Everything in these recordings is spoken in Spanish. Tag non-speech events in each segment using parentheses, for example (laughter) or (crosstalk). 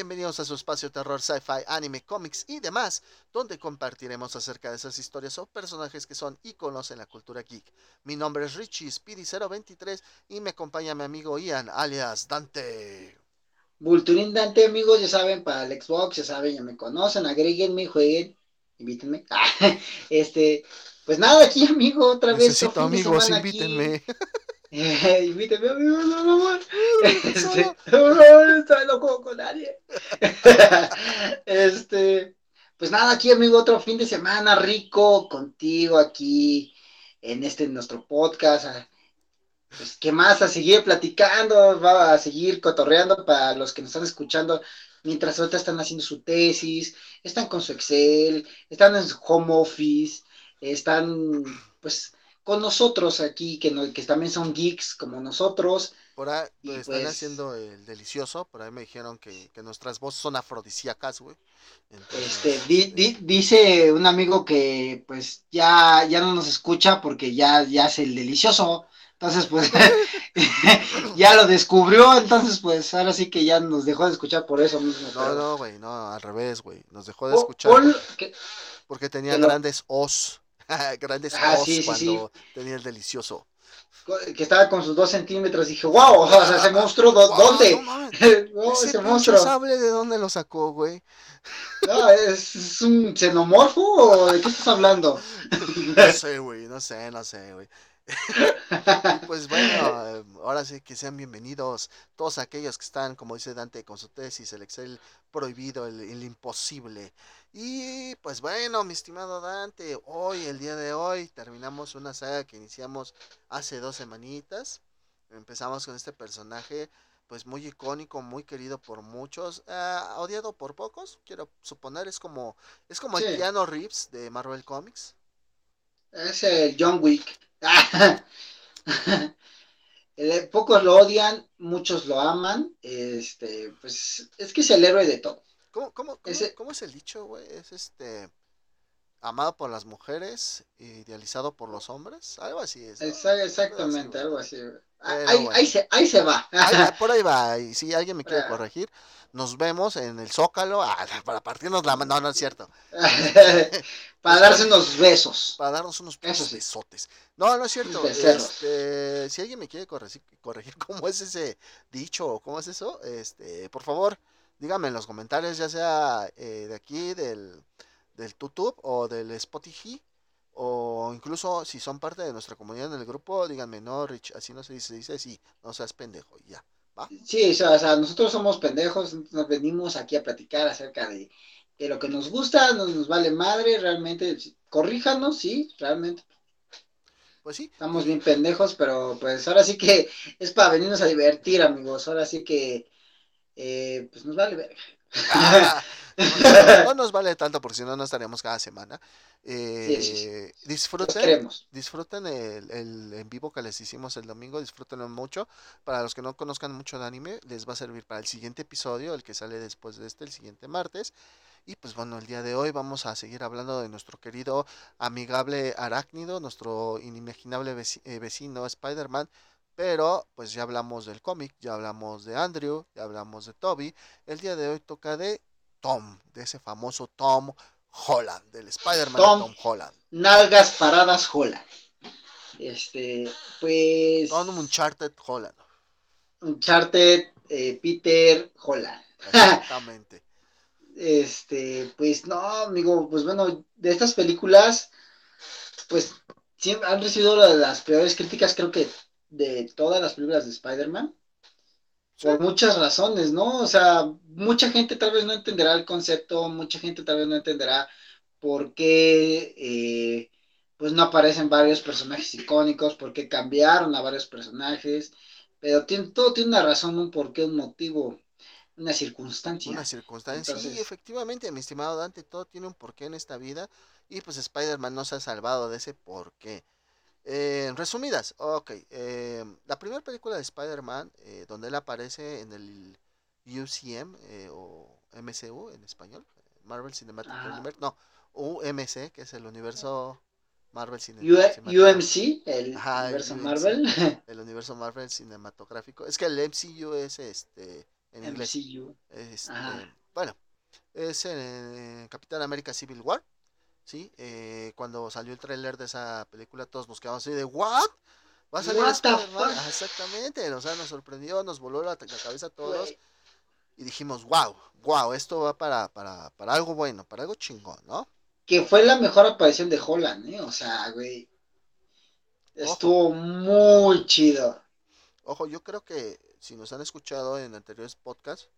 bienvenidos a su espacio terror, sci-fi, anime, cómics y demás, donde compartiremos acerca de esas historias o personajes que son íconos en la cultura geek. Mi nombre es Richie Speedy023 y me acompaña mi amigo Ian, alias Dante. Vulturín Dante, amigos, ya saben, para el Xbox, ya saben, ya me conocen, agréguenme, jueguen, invítenme. (laughs) este, pues nada, aquí, amigo, otra vez. Necesito amigos, invítenme. Este, por favor, estoy loco con nadie. (laughs) este, pues nada, aquí, amigo, otro fin de semana rico contigo aquí en este nuestro podcast. Pues, ¿qué más? A seguir platicando, va a seguir cotorreando para los que nos están escuchando mientras ahorita están haciendo su tesis, están con su Excel, están en su home office, están, pues, con nosotros aquí, que, no, que también son geeks como nosotros. Por ahí pues, están pues haciendo el delicioso, por ahí me dijeron que, nuestras voces son afrodisíacas, güey. Este, dice un amigo que pues ya, ya no nos escucha porque ya, ya hace el delicioso. Entonces, pues, (laughs) ya lo descubrió, entonces, pues, ahora sí que ya nos dejó de escuchar por eso mismo. No, no, güey, no, al revés, güey. Nos dejó de escuchar porque tenía grandes os. (laughs) Grandes ah, cuando tenía el delicioso. Que estaba con sus dos centímetros. Dije, wow, o sea, ese monstruo, ¿dónde? No, (laughs) ese, monstruo. sabe de dónde lo sacó, güey? No, ¿es, un xenomorfo o de qué estás hablando? (laughs) no sé, güey, no sé, no sé, güey. pues bueno, ahora sí que sean bienvenidos todos aquellos que están, como dice Dante, con su tesis, el Excel prohibido, el, imposible. Y pues bueno, mi estimado Dante, hoy, el día de hoy, terminamos una saga que iniciamos hace dos semanitas. Empezamos con este personaje, pues muy icónico, muy querido por muchos, ah, odiado por pocos, quiero suponer, es como, es como el Keanu Reeves de Marvel Comics. Es el John Wick. (laughs) Pocos lo odian, muchos lo aman. Este, pues es que es el héroe de todo. ¿Cómo, cómo, cómo, es el dicho, güey? Es este amado por las mujeres, idealizado por los hombres, algo así es. Exactamente, algo así. Ahí, se, ahí se va. (laughs) por ahí va, y si alguien me quiere corregir, nos vemos en el Zócalo ah, (laughs) para partirnos la mano, no, no es cierto. (laughs) para darse unos besos. Para darnos unos besotes. No, no es cierto. Este, si alguien me quiere corregir, corregir cómo es ese dicho o cómo es eso, este, por favor, díganme en los comentarios, ya sea eh, de aquí, del, del YouTube o del Spotify. O incluso si son parte de nuestra comunidad en el grupo, díganme, no, Rich, así no se dice, se dice así, no seas pendejo, ya. Sí, o sea, nosotros somos pendejos, nos venimos aquí a platicar acerca de, lo que nos gusta, nos, nos vale madre, realmente, corríjanos, sí, realmente. Pues sí. Estamos bien pendejos, pero pues ahora sí que es para venirnos a divertir, amigos, ahora sí que, eh, pues nos vale ver. (laughs) no, nos vale tanto porque si no, no estaríamos cada semana. Eh, disfruten, disfruten el, el, en vivo que les hicimos el domingo, disfrútenlo mucho. Para los que no conozcan mucho de anime, les va a servir para el siguiente episodio, el que sale después de este, el siguiente martes. Y pues bueno, el día de hoy vamos a seguir hablando de nuestro querido amigable arácnido, nuestro inimaginable eh, vecino Spider-Man. Pero pues ya hablamos del cómic, ya hablamos de Andrew, ya hablamos de Toby. El día de hoy toca de Tom, de ese famoso Tom Holland, del Spider-Man Tom, Tom, Holland. Nalgas paradas Holland. Este, pues. Tom Uncharted Holland. Uncharted eh, Peter Holland. Exactamente. (laughs) este, pues no, amigo, pues bueno, de estas películas, pues siempre han recibido las peores críticas, creo que de todas las películas de Spider-Man. Por muchas razones, ¿no? O sea, mucha gente tal vez no entenderá el concepto, mucha gente tal vez no entenderá por qué eh, pues no aparecen varios personajes icónicos, por qué cambiaron a varios personajes, pero tiene, todo tiene una razón, un porqué, un motivo, una circunstancia. Una circunstancia, sí, efectivamente, mi estimado Dante, todo tiene un porqué en esta vida y pues Spider-Man no se ha salvado de ese porqué. Eh, resumidas, ok. Eh, la primera película de Spider-Man, eh, donde él aparece en el UCM eh, o MCU en español, Marvel Cinematic ah. Universe, no, UMC, que es el universo Marvel Cinematic UMC, el universo Marvel. (laughs) El universo Marvel cinematográfico. Es que el MCU es este en inglés. Este, bueno, es en Capitán América Civil War. ¿Sí? Eh, cuando salió el tráiler de esa película, todos nos quedamos así de, ¿what? ¿Va a salir exactamente, o sea, nos sorprendió, nos voló la, cabeza a todos. Y dijimos, wow, wow, esto va para, para, para algo bueno, para algo chingón, ¿no? Que fue la mejor aparición de Holland, ¿eh? O sea, güey. Estuvo muy chido. Ojo, yo creo que si nos han escuchado en anteriores podcasts,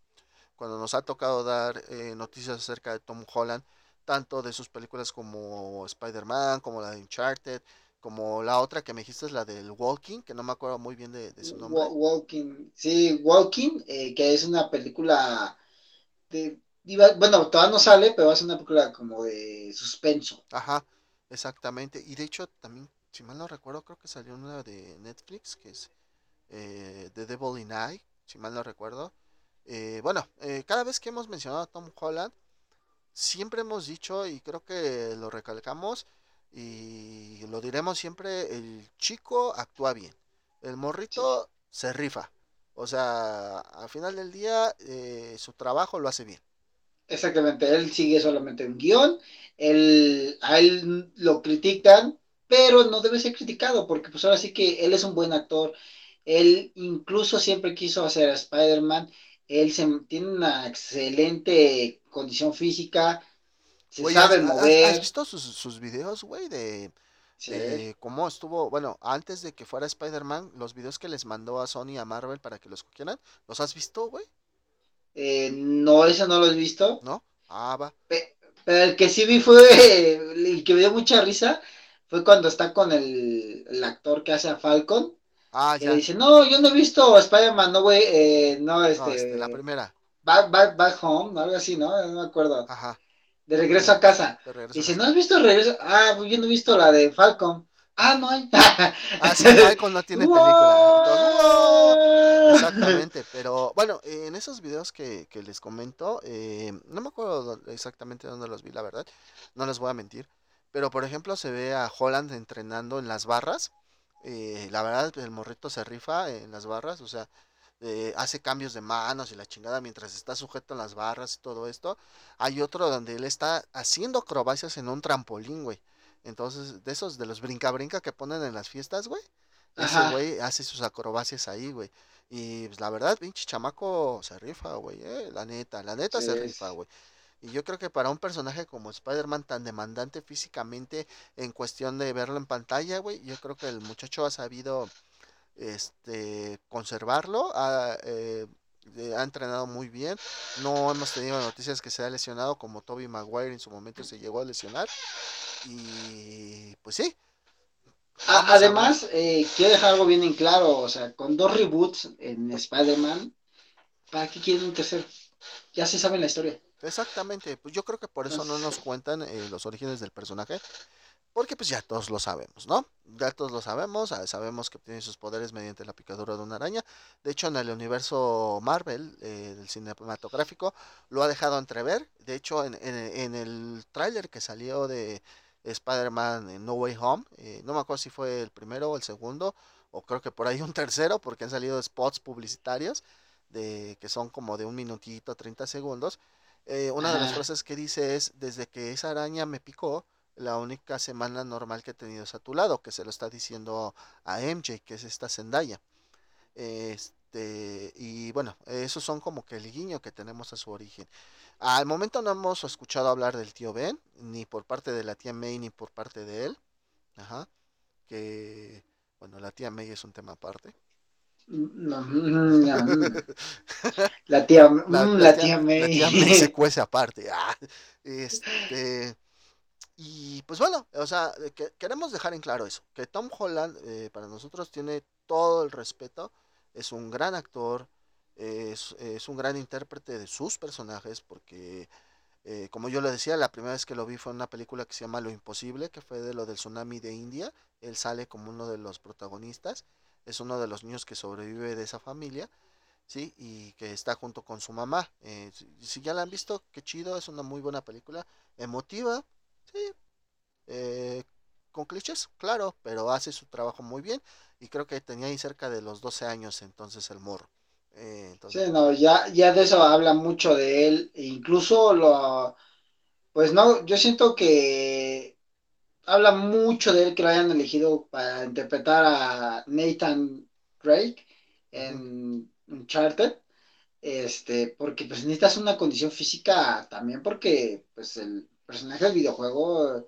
cuando nos ha tocado dar eh, noticias acerca de Tom Holland, tanto de sus películas como Spider-Man, como la de Uncharted, como la otra que me dijiste es la del Walking, que no me acuerdo muy bien de, su nombre. Walking, sí, Walking, eh, que es una película de, bueno, todavía no sale, pero ser una película como de suspenso. Ajá, exactamente. Y de hecho, también, si mal no recuerdo, creo que salió una de Netflix, que es eh, The Devil in Eye, si mal no recuerdo. Eh, bueno, eh, cada vez que hemos mencionado a Tom Holland, siempre hemos dicho, y creo que lo recalcamos, y lo diremos siempre, el chico actúa bien, el morrito se rifa. O sea, al final del día, eh, su trabajo lo hace bien. Exactamente, él sigue solamente un guion, él, a él lo critican, pero no debe ser criticado, porque pues ahora sí que él es un buen actor, él incluso siempre quiso hacer a Spider-Man, él se, tiene una excelente condición física, se sabe mover. ¿Has visto sus, sus videos, güey, de, cómo estuvo, bueno, antes de que fuera Spider-Man, los videos que les mandó a Sony a Marvel para que los cogieran, ¿los has visto, güey? Eh, no, eso no lo he visto. ¿No? Ah, va. pero el que sí vi fue, (laughs) el que me dio mucha risa, fue cuando está con el, el actor que hace a Falcon. Ah, ya. Y dice, no, yo no he visto Spider-Man, no, güey, eh, no, este, este... la primera. Back, back, back home, algo así, ¿no? No me acuerdo. Ajá. De regreso a casa. dice, ¿no has visto regreso? Ah, pues yo no he visto la de Falcon. Ah, no hay. ah, sí, (laughs) Falcon no tiene película. Exactamente, pero bueno, en esos videos que, que les comento, eh, no me acuerdo exactamente dónde los vi, la verdad, no les voy a mentir, pero por ejemplo se ve a Holland entrenando en las barras eh, la verdad, el morrito se rifa en las barras, o sea, eh, hace cambios de manos y la chingada mientras está sujeto en las barras y todo esto. Hay otro donde él está haciendo acrobacias en un trampolín, güey. Entonces, de esos de los brinca-brinca que ponen en las fiestas, güey. Ese güey hace sus acrobacias ahí, güey. Y pues, la verdad, pinche chamaco se rifa, güey, eh, la neta, la neta se rifa, güey. Y yo creo que para un personaje como Spider-Man tan demandante físicamente en cuestión de verlo en pantalla, güey, yo creo que el muchacho ha sabido este conservarlo, ha, eh, ha entrenado muy bien. No hemos tenido noticias que se ha lesionado como Toby Maguire en su momento se llegó a lesionar. Y pues sí. Además, eh, quiero dejar algo bien en claro, o sea, con dos reboots en Spider-Man, ¿para qué quieren un tercero? Ya se sabe la historia. Exactamente, pues yo creo que por eso no nos cuentan eh, los orígenes del personaje, porque pues ya todos lo sabemos, ¿no? Ya todos lo sabemos, ah, sabemos que tiene sus poderes mediante la picadura de una araña. De hecho, en el universo Marvel, eh, del cinematográfico, lo ha dejado entrever. De hecho, en, en, el tráiler que salió de Spider-Man No Way Home, eh, no me acuerdo si fue el primero o el segundo, o creo que por ahí un tercero, porque han salido spots publicitarios de que son como de un minutito, 30 segundos eh, una de las frases que dice es, desde que esa araña me picó, la única semana normal que he tenido es a tu lado, que se lo está diciendo a MJ, que es esta Zendaya. Este, y bueno, esos son como que el guiño que tenemos a su origen. Al momento no hemos escuchado hablar del tío Ben, ni por parte de la tía May, ni por parte de él. Ajá. Que, bueno, la tía May es un tema aparte. La (laughs) tía, la, tía, May. se (laughs) cuece aparte. Ah, este, y pues bueno, o sea, queremos dejar en claro eso, que Tom Holland eh, para nosotros tiene todo el respeto, es un gran actor, es, un gran intérprete de sus personajes, porque eh, como yo le decía, la primera vez que lo vi fue en una película que se llama Lo Imposible, que fue de lo del tsunami de India, él sale como uno de los protagonistas es uno de los niños que sobrevive de esa familia, ¿sí? Y que está junto con su mamá. Eh, si, ya la han visto, qué chido, es una muy buena película, emotiva, sí, eh, con clichés, claro, pero hace su trabajo muy bien y creo que tenía ahí cerca de los 12 años entonces el morro. Eh, sí, no, ya, ya de eso habla mucho de él, e incluso lo, pues no, yo siento que habla mucho de él que lo hayan elegido para interpretar a Nathan Drake en Uncharted, este, porque pues necesitas una condición física también porque pues el personaje del videojuego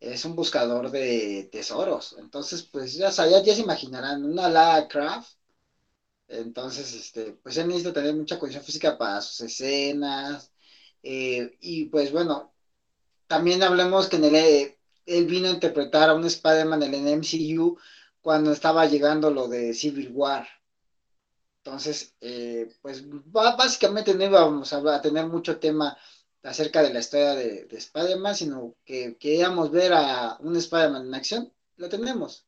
es un buscador de tesoros, entonces pues ya, ya, ya se imaginarán, una Lara Craft entonces, este, pues él necesita tener mucha condición física para sus escenas. Eh, y pues bueno, también hablemos que en el, él vino a interpretar a un Spider-Man en el MCU cuando estaba llegando lo de Civil War. Entonces, eh, pues básicamente no íbamos a, tener mucho tema acerca de la historia de, de Spider-Man, sino que queríamos ver a un Spider-Man en acción. Lo tenemos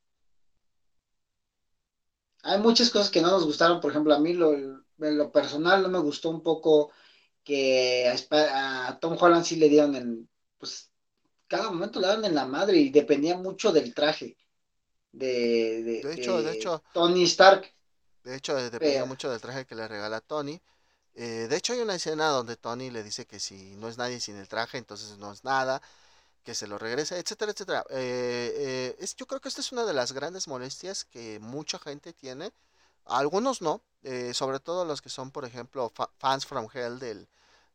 hay muchas cosas que no nos gustaron, por ejemplo, a mí lo, en lo personal no me gustó un poco que a, Tom Holland sí le dieron en, pues, cada momento le daban en la madre y dependía mucho del traje de, de, hecho, de, hecho, Tony Stark. De hecho, dependía mucho del traje que le regala Tony. Eh, de hecho, hay una escena donde Tony le dice que si no es nadie sin el traje, entonces no es nada que se lo regrese, etcétera, etcétera. Eh, eh, es, yo creo que esta es una de las grandes molestias que mucha gente tiene, algunos no, eh, sobre todo los que son, por ejemplo, fans from hell del,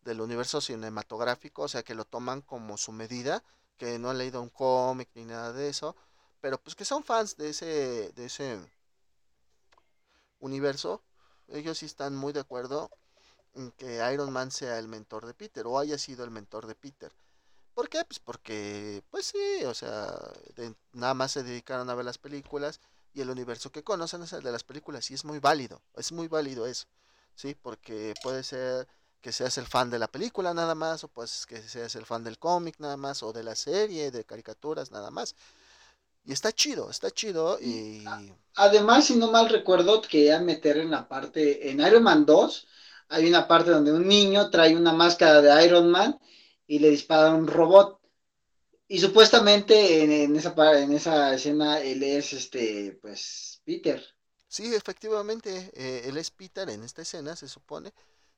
del universo cinematográfico, o sea, que lo toman como su medida, que no han leído un cómic ni nada de eso, pero pues que son fans de ese, de ese universo, ellos sí están muy de acuerdo que Iron Man sea el mentor de Peter o haya sido el mentor de Peter. ¿Por qué? Pues porque, pues sí, o sea, nada más se dedicaron a ver las películas y el universo que conocen es el de las películas y es muy válido, es muy válido eso, ¿sí? Porque puede ser que seas el fan de la película nada más, o pues que seas el fan del cómic nada más, o de la serie, de caricaturas nada más. Y está chido, está chido y... Además, si no mal recuerdo, quería meter en la parte, en Iron Man 2, hay una parte donde un niño trae una máscara de Iron Man y le dispara un robot. Y supuestamente en, esa, en esa escena él es, este, pues, Peter. Sí, efectivamente, eh, él es Peter en esta escena, se supone.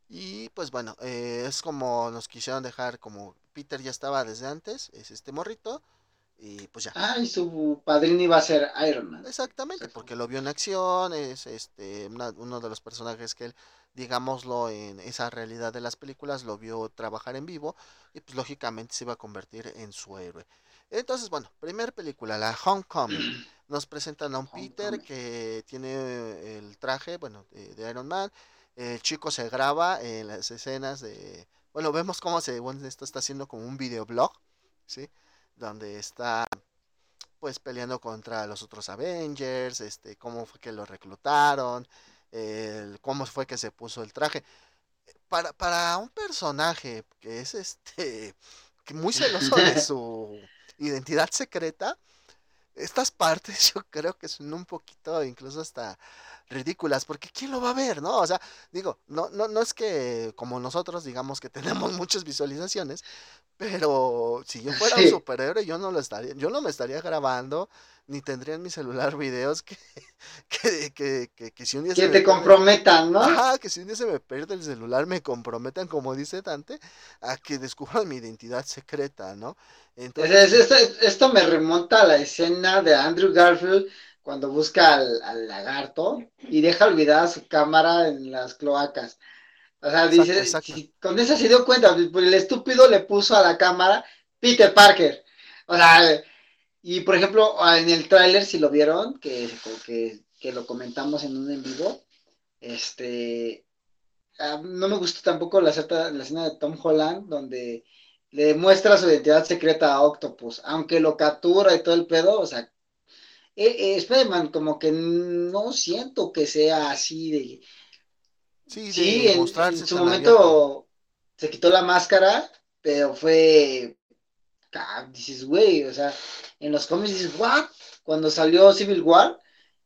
Y pues bueno, eh, es como nos quisieron dejar, como Peter ya estaba desde antes, es este morrito. Y pues ya. Ah, y su padrino iba a ser Iron Man. Exactamente, porque lo vio en acción, es este uno de los personajes que él digámoslo, en esa realidad de las películas, lo vio trabajar en vivo y pues lógicamente se iba a convertir en su héroe. Entonces, bueno, primera película, la Homecoming. (clears throat) Nos presentan a un Peter que tiene el traje, bueno, de, Iron Man. El chico se graba en las escenas de... Bueno, vemos cómo se, bueno, esto está haciendo como un videoblog, ¿sí? Donde está pues peleando contra los otros Avengers, este, cómo fue que lo reclutaron, el cómo fue que se puso el traje. Para, para un personaje que es este que muy celoso de (laughs) su identidad secreta, estas partes (laughs) yo creo que son un poquito incluso hasta ridículas, porque ¿quién lo va a ver, no? O sea, digo, no, no, no es que como nosotros digamos que (laughs) tenemos muchas visualizaciones, pero si yo fuera un superhéroe, yo no lo estaría, yo no me estaría grabando, ni tendría en mi celular videos que, (laughs) que, que, que, si un día que te comprometan, ¿no? Ajá, que si un día se me pierde el celular, me comprometan, como dice Dante, a que descubran mi identidad secreta, ¿no? Entonces, esto, esto me remonta a la escena de Andrew Garfield cuando busca al, lagarto y deja olvidada su cámara en las cloacas. O sea, dice, con eso se dio cuenta, pues, el estúpido le puso a la cámara Peter Parker. O sea, y por ejemplo, en el tráiler, si lo vieron, que, que, que, lo comentamos en un en vivo, este, ah, no me gustó tampoco la, la escena de Tom Holland, donde le muestra su identidad secreta a Octopus, aunque lo captura y todo el pedo, o sea, eh, eh como que no siento que sea así de... Sí, en, su momento se quitó la máscara, pero fue... Dices, güey, o sea, en los cómics dices, ¿what? Cuando salió Civil War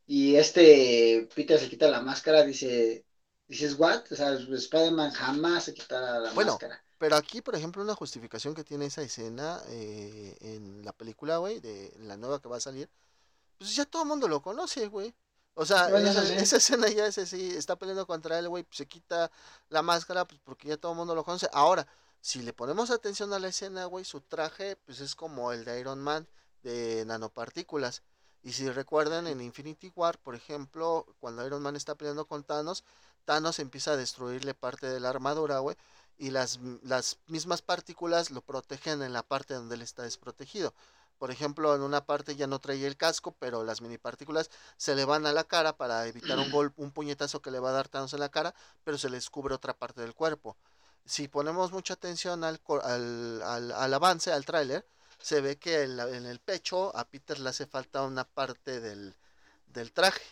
y este Peter se quita la máscara, dice, dices, ¿what? O sea, Spider-Man jamás se quita la bueno, máscara. Pero aquí, por ejemplo, una justificación que tiene esa escena eh, en la película, güey, de la nueva que va a salir, pues ya todo el mundo lo conoce, güey. O sea, esa, escena ya ese sí, está peleando contra él, güey, pues se quita la máscara, pues porque ya todo el mundo lo conoce. Ahora, si le ponemos atención a la escena, güey, su traje, pues es como el de Iron Man de nanopartículas. Y si recuerdan en Infinity War, por ejemplo, cuando Iron Man está peleando con Thanos, Thanos empieza a destruirle parte de la armadura, güey, y las, las mismas partículas lo protegen en la parte donde él está desprotegido. Por ejemplo, en una parte ya no trae el casco, pero las mini partículas se le van a la cara para evitar un (clears throat) golpe, un puñetazo que le va a dar Thanos en la cara, pero se les cubre otra parte del cuerpo. Si ponemos mucha atención al, al, al avance, al tráiler, se ve que en, el pecho a Peter le hace falta una parte del, traje.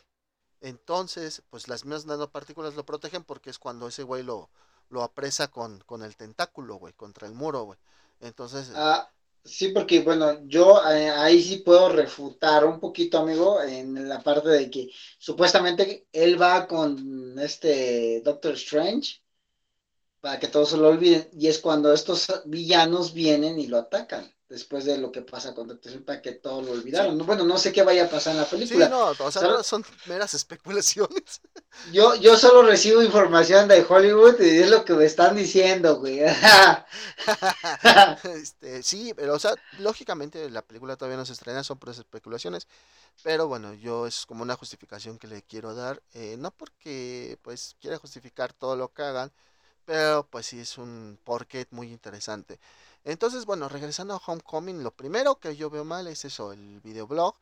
Entonces, pues las mismas nanopartículas lo protegen porque es cuando ese güey lo, lo apresa con, con el tentáculo, güey, contra el muro, güey. Entonces... Ah, sí, porque bueno, yo eh, ahí sí puedo refutar un poquito, amigo, en la parte de que supuestamente él va con este Doctor Strange para que todos se lo olviden, y es cuando estos villanos vienen y lo atacan después de lo que pasa con Doctor para que todo lo olvidaron. Bueno, no sé qué vaya a pasar en la película. Sí, no, o sea, son meras especulaciones. (laughs) Yo, yo solo recibo información de Hollywood y es lo que me están diciendo, güey. (laughs) este, sí, pero o sea, lógicamente la película todavía no se estrena, son puras especulaciones. Pero bueno, yo es como una justificación que le quiero dar. Eh, no porque pues quiera justificar todo lo que hagan, pero pues sí es un porqué muy interesante. Entonces, bueno, regresando a Homecoming, lo primero que yo veo mal es eso, el videoblog.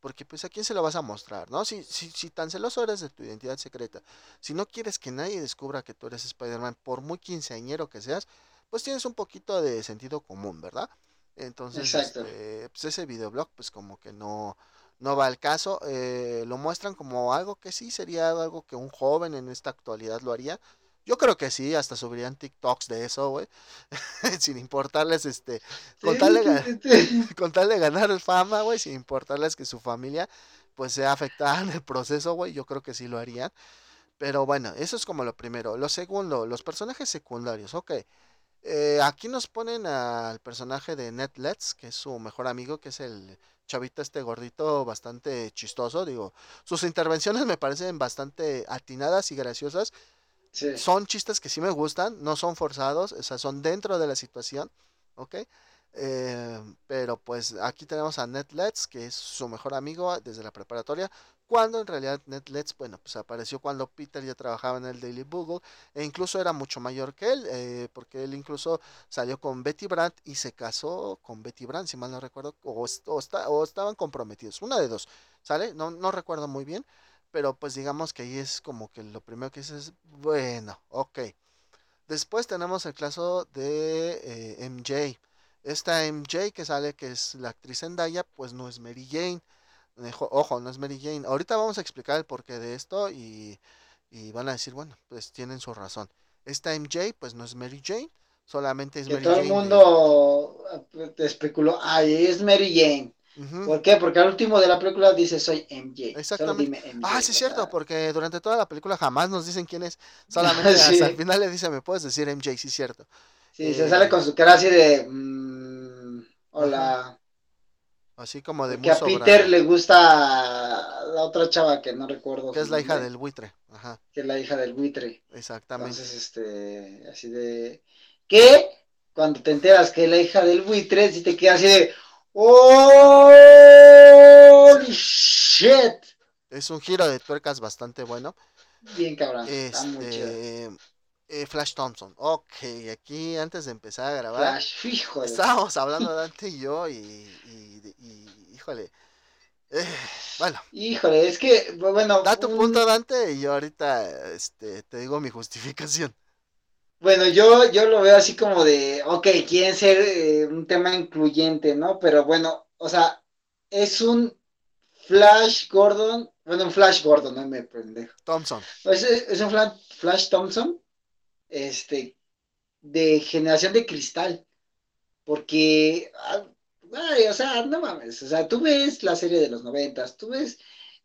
Porque pues a quién se lo vas a mostrar, ¿no? Si, si, si tan celoso eres de tu identidad secreta, si no quieres que nadie descubra que tú eres Spider-Man, por muy quinceañero que seas, pues tienes un poquito de sentido común, ¿verdad? Entonces, este, pues ese videoblog, pues como que no, no va al caso. Eh, lo muestran como algo que sí sería algo que un joven en esta actualidad lo haría. Yo creo que sí, hasta subirían TikToks de eso, güey. (laughs) sin importarles, este, (laughs) con, tal de, ganar fama, güey, sin importarles que su familia, pues, sea afectada en el proceso, güey. Yo creo que sí lo harían. Pero bueno, eso es como lo primero. Lo segundo, los personajes secundarios, ok. Eh, aquí nos ponen al personaje de Ned Letts, que es su mejor amigo, que es el chavito este gordito bastante chistoso. Digo, sus intervenciones me parecen bastante atinadas y graciosas son chistes que sí me gustan, no son forzados, o sea, son dentro de la situación, ¿ok? Eh, pero pues aquí tenemos a Netlets, que es su mejor amigo desde la preparatoria, cuando en realidad Netlets, bueno, pues apareció cuando Peter ya trabajaba en el Daily Bugle, e incluso era mucho mayor que él, eh, porque él incluso salió con Betty Brandt y se casó con Betty Brandt, si mal no recuerdo, o, o estaban comprometidos, una de dos, ¿sale? No, no recuerdo muy bien pero pues digamos que ahí es como que lo primero que dices, bueno, ok. Después tenemos el caso de eh, MJ. Esta MJ que sale, que es la actriz Zendaya, pues no es Mary Jane. Ojo, no es Mary Jane. Ahorita vamos a explicar el porqué de esto y, y van a decir, bueno, pues tienen su razón. Esta MJ, pues no es Mary Jane, solamente es Mary Jane. Todo el mundo eh, especuló, ay, es Mary Jane. ¿Por qué? Porque al último de la película dice soy MJ. Exactamente. ah, sí, es cierto, porque durante toda la película jamás nos dicen quién es. (laughs) Solamente hasta el final le dice, me puedes decir MJ, sí, es cierto. Sí, se sale con su cara así de. Mm, hola. Así como de Que a Peter le gusta la otra chava que no recuerdo. Que es la hija del buitre. Ajá. Que es la hija del buitre. Exactamente. Entonces, este. Así de. Que cuando te enteras que es la hija del buitre, si te queda así de. ¡Oh! shit! Es un giro de tuercas bastante bueno. Bien cabrón. Este, eh, Flash Thompson. Ok, aquí antes de empezar a grabar. Flash, Estábamos hablando Dante y yo y, y, híjole. Eh, bueno. Híjole, es que, bueno. Da tu punto, Dante, y yo ahorita este, te digo mi justificación. Bueno, yo, yo lo veo así como de, ok, quieren ser eh, un tema incluyente, ¿no? Pero bueno, o sea, es un Flash Gordon, bueno, un Flash Gordon, no me prende. Thompson. Es, es un Flash, Thompson, este, de generación de cristal, porque, ah, ay, o sea, no mames, o sea, tú ves la serie de los noventas, tú ves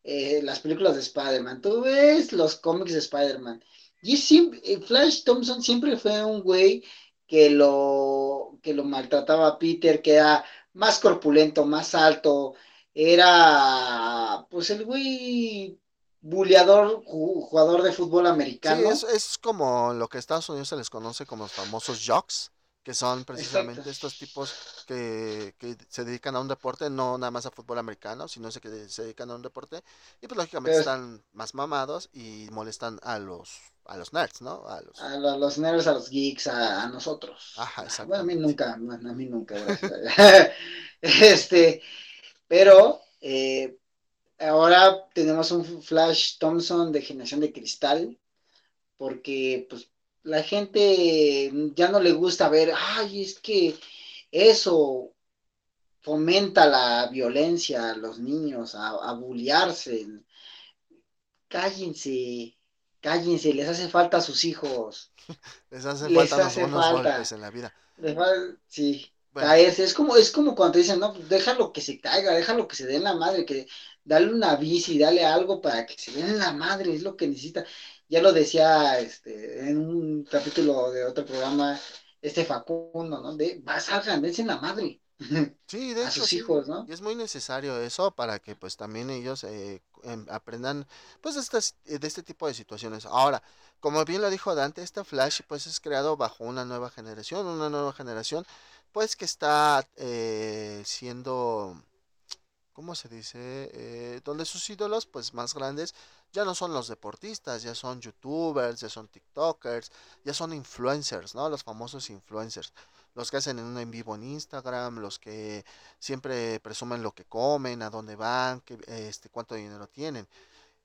eh, las películas de Spider-Man, tú ves los cómics de Spider-Man, y siempre, Flash Thompson siempre fue un güey que lo, que lo maltrataba a Peter, que era más corpulento, más alto, era pues el güey buleador, jugador de fútbol americano. Sí, es, como lo que en Estados Unidos se les conoce como los famosos jocks, que son precisamente estos tipos que, se dedican a un deporte, no nada más a fútbol americano, sino que se dedican a un deporte y pues lógicamente están más mamados y molestan a los a los nerds, ¿no? A los, a los, nerds, a los geeks, a, nosotros. Ajá, exacto. Bueno, a mí nunca, a mí nunca. (laughs) este, pero eh, ahora tenemos un Flash Thompson de generación de cristal, porque pues la gente ya no le gusta ver, ay, es que eso fomenta la violencia a los niños, a, a bullearse. Cállense, cállense, les hace falta a sus hijos. (laughs) les hace falta los buenos golpes en la vida. sí, caerse. Es como, es como cuando te dicen, no, pues déjalo que se caiga, déjalo que se dé en la madre, que dale una bici, dale algo para que se den en la madre, es lo que necesita. Ya lo decía este, en un capítulo de otro programa, este Facundo, ¿no? De, vas, salgan, dense en la madre. (laughs) Sí, de a sus hijos, ¿no? Y es muy necesario eso para que pues también ellos eh, em, aprendan pues de, estas, de este tipo de situaciones. Ahora, como bien lo dijo Dante, este Flash pues es creado bajo una nueva generación, una nueva generación pues que está eh, siendo ¿cómo se dice? Eh, donde sus ídolos pues más grandes ya no son los deportistas, ya son youtubers, ya son tiktokers, ya son influencers, ¿no? Los famosos influencers. Los que hacen un en vivo en Instagram, los que siempre presumen lo que comen, a dónde van, que, este, cuánto dinero tienen.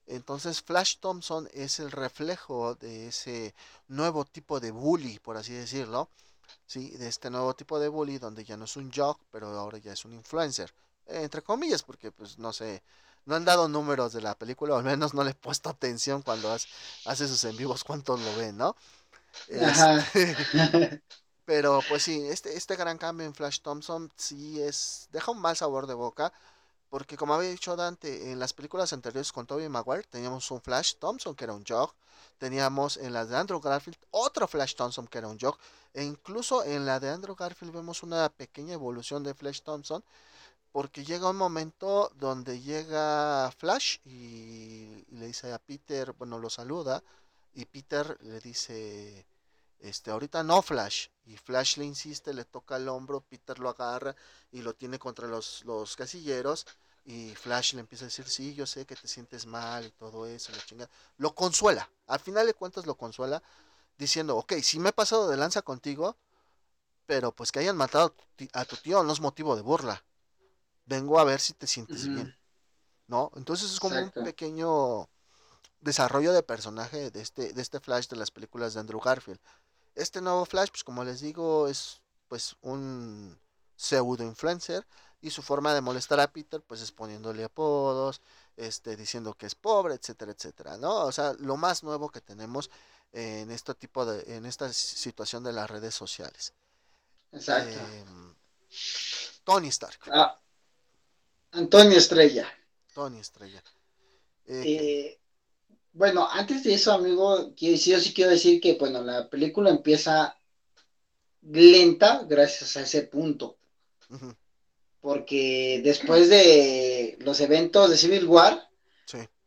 Entonces Flash Thompson es el reflejo de ese nuevo tipo de bully, por así decirlo. Sí, de este nuevo tipo de bully donde ya no es un jock, pero ahora ya es un influencer entre comillas, porque pues no sé, no han dado números de la película, o al menos no le he puesto atención cuando hace sus en vivos, cuántos lo ven, ¿no? Este, (laughs) pero pues sí, este, este gran cambio en Flash Thompson sí es, deja un mal sabor de boca, porque como había dicho Dante, en las películas anteriores con Tobey Maguire teníamos un Flash Thompson que era un jog, teníamos en las de Andrew Garfield otro Flash Thompson que era un jog, e incluso en la de Andrew Garfield vemos una pequeña evolución de Flash Thompson porque llega un momento donde llega Flash y, le dice a Peter, bueno, lo saluda y Peter le dice, este, ahorita no Flash y Flash le insiste, le toca el hombro, Peter lo agarra y lo tiene contra los, los casilleros y Flash le empieza a decir, sí, yo sé que te sientes mal y todo eso, la chingada. Lo consuela, al final de cuentas lo consuela diciendo, ok, sí me he pasado de lanza contigo, pero pues que hayan matado a tu tío no es motivo de burla vengo a ver si te sientes bien. ¿No? Entonces es como un pequeño desarrollo de personaje de este, de este Flash de las películas de Andrew Garfield. Este nuevo Flash, pues como les digo, es pues un pseudo influencer y su forma de molestar a Peter pues es poniéndole apodos, este diciendo que es pobre, etcétera, etcétera, ¿no? O sea, lo más nuevo que tenemos en este tipo de en esta situación de las redes sociales. Exacto. Em, Tony Stark. Ah, Antonio Estrella. Antonio Estrella. Eh, eh, bueno, antes de eso, amigo, yo sí quiero decir que, bueno, la película empieza lenta gracias a ese punto. Porque después de los eventos de Civil War,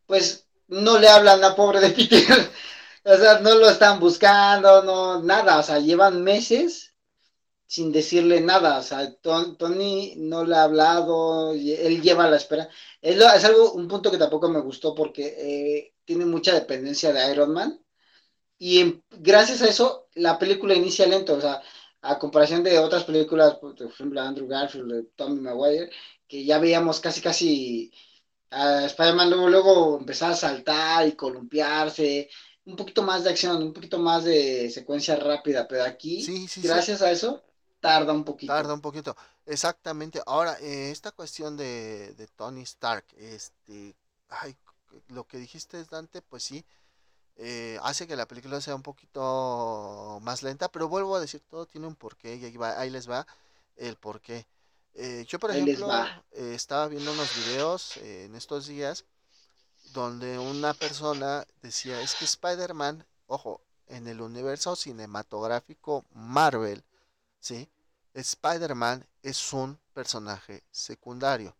pues no le hablan a pobre de Peter. (laughs) o sea, no lo están buscando, no, nada. O sea, llevan meses sin decirle nada. O sea, Tony no le ha hablado, él lleva la espera. Es, es algo, un punto que tampoco me gustó porque eh, tiene mucha dependencia de Iron Man. Y gracias a eso, la película inicia lento. O sea, a comparación de otras películas, por ejemplo, Andrew Garfield, de Tommy Maguire, que ya veíamos casi, casi a Spider-Man luego, luego empezar a saltar y columpiarse, un poquito más de acción, un poquito más de secuencia rápida, pero aquí, gracias a eso, Tarda un poquito. Tarda un poquito. Exactamente. Ahora, eh, esta cuestión de, de, Tony Stark, este, ay, lo que dijiste, Dante, pues sí, eh, hace que la película sea un poquito más lenta, pero vuelvo a decir, todo tiene un porqué y ahí, ahí les va el porqué. Eh, yo, por ejemplo, estaba viendo unos videos en estos días donde una persona decía, es que Spider-Man, ojo, en el universo cinematográfico Marvel, ¿sí? Spider-Man es un personaje secundario.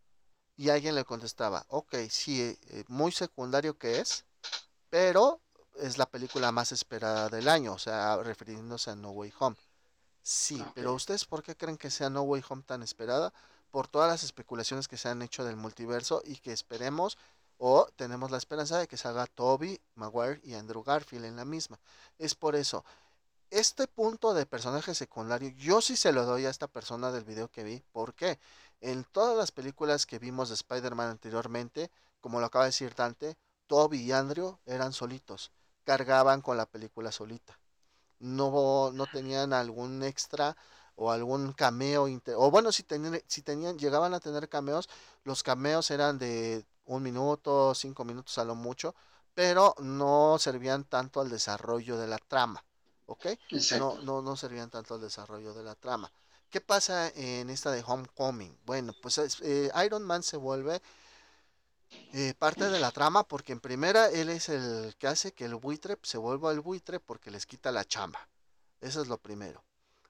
Y alguien le contestaba, ok, sí, eh, muy secundario que es, pero es la película más esperada del año, o sea, refiriéndose a No Way Home. Sí, pero ¿ustedes por qué creen que sea No Way Home tan esperada? Por todas las especulaciones que se han hecho del multiverso y que esperemos o tenemos la esperanza de que salga Toby, Maguire y Andrew Garfield en la misma. Es por eso. Este punto de personaje secundario, yo sí se lo doy a esta persona del video que vi. ¿Por qué? En todas las películas que vimos de Spider-Man anteriormente, como lo acaba de decir Dante, Toby y Andrew eran solitos. Cargaban con la película solita no, no tenían algún extra o algún cameo, o bueno, si tenían, si tenían, llegaban a tener cameos, los cameos eran de un minuto, cinco minutos a lo mucho, pero no servían tanto al desarrollo de la trama, ¿ok? No, no, no servían tanto al desarrollo de la trama. ¿Qué pasa en esta de Homecoming? Bueno, pues eh, Iron Man se vuelve eh, parte de la trama porque en primera él es el que hace que el buitre se vuelva el buitre porque les quita la chamba. Eso es lo primero.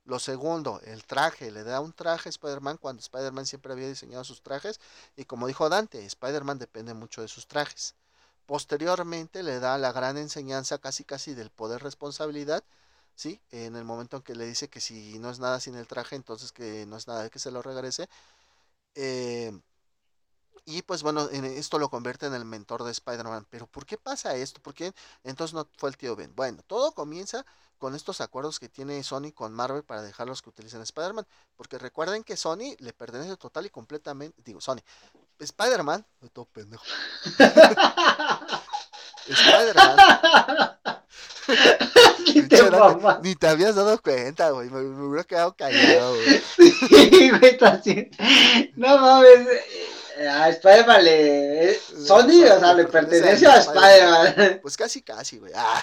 Lo segundo, el traje, le da un traje a Spider-Man cuando Spider-Man siempre había diseñado sus trajes y como dijo Dante, Spider-Man depende mucho de sus trajes. Posteriormente le da la gran enseñanza casi casi del poder responsabilidad, ¿sí? En el momento en que le dice que si no es nada sin el traje, entonces que no es nada que se lo regrese. Eh, y pues bueno, esto lo convierte en el mentor de Spider-Man. Pero ¿por qué pasa esto? ¿Por qué entonces no fue el tío Ben? Bueno, todo comienza con estos acuerdos que tiene Sony con Marvel para dejarlos que utilicen Spider-Man. Porque recuerden que Sony le pertenece total y completamente, digo, Sony, Spider-Man, todo pendejo. (laughs) Spider-Man. (laughs) ni, te habías dado cuenta, güey. Me, hubiera quedado callado, güey. (laughs) Sí, güey, No mames. A Spider-Man le. Sony, o sea, le pertenece a Spider-Man. Pues casi, casi, güey. Ah.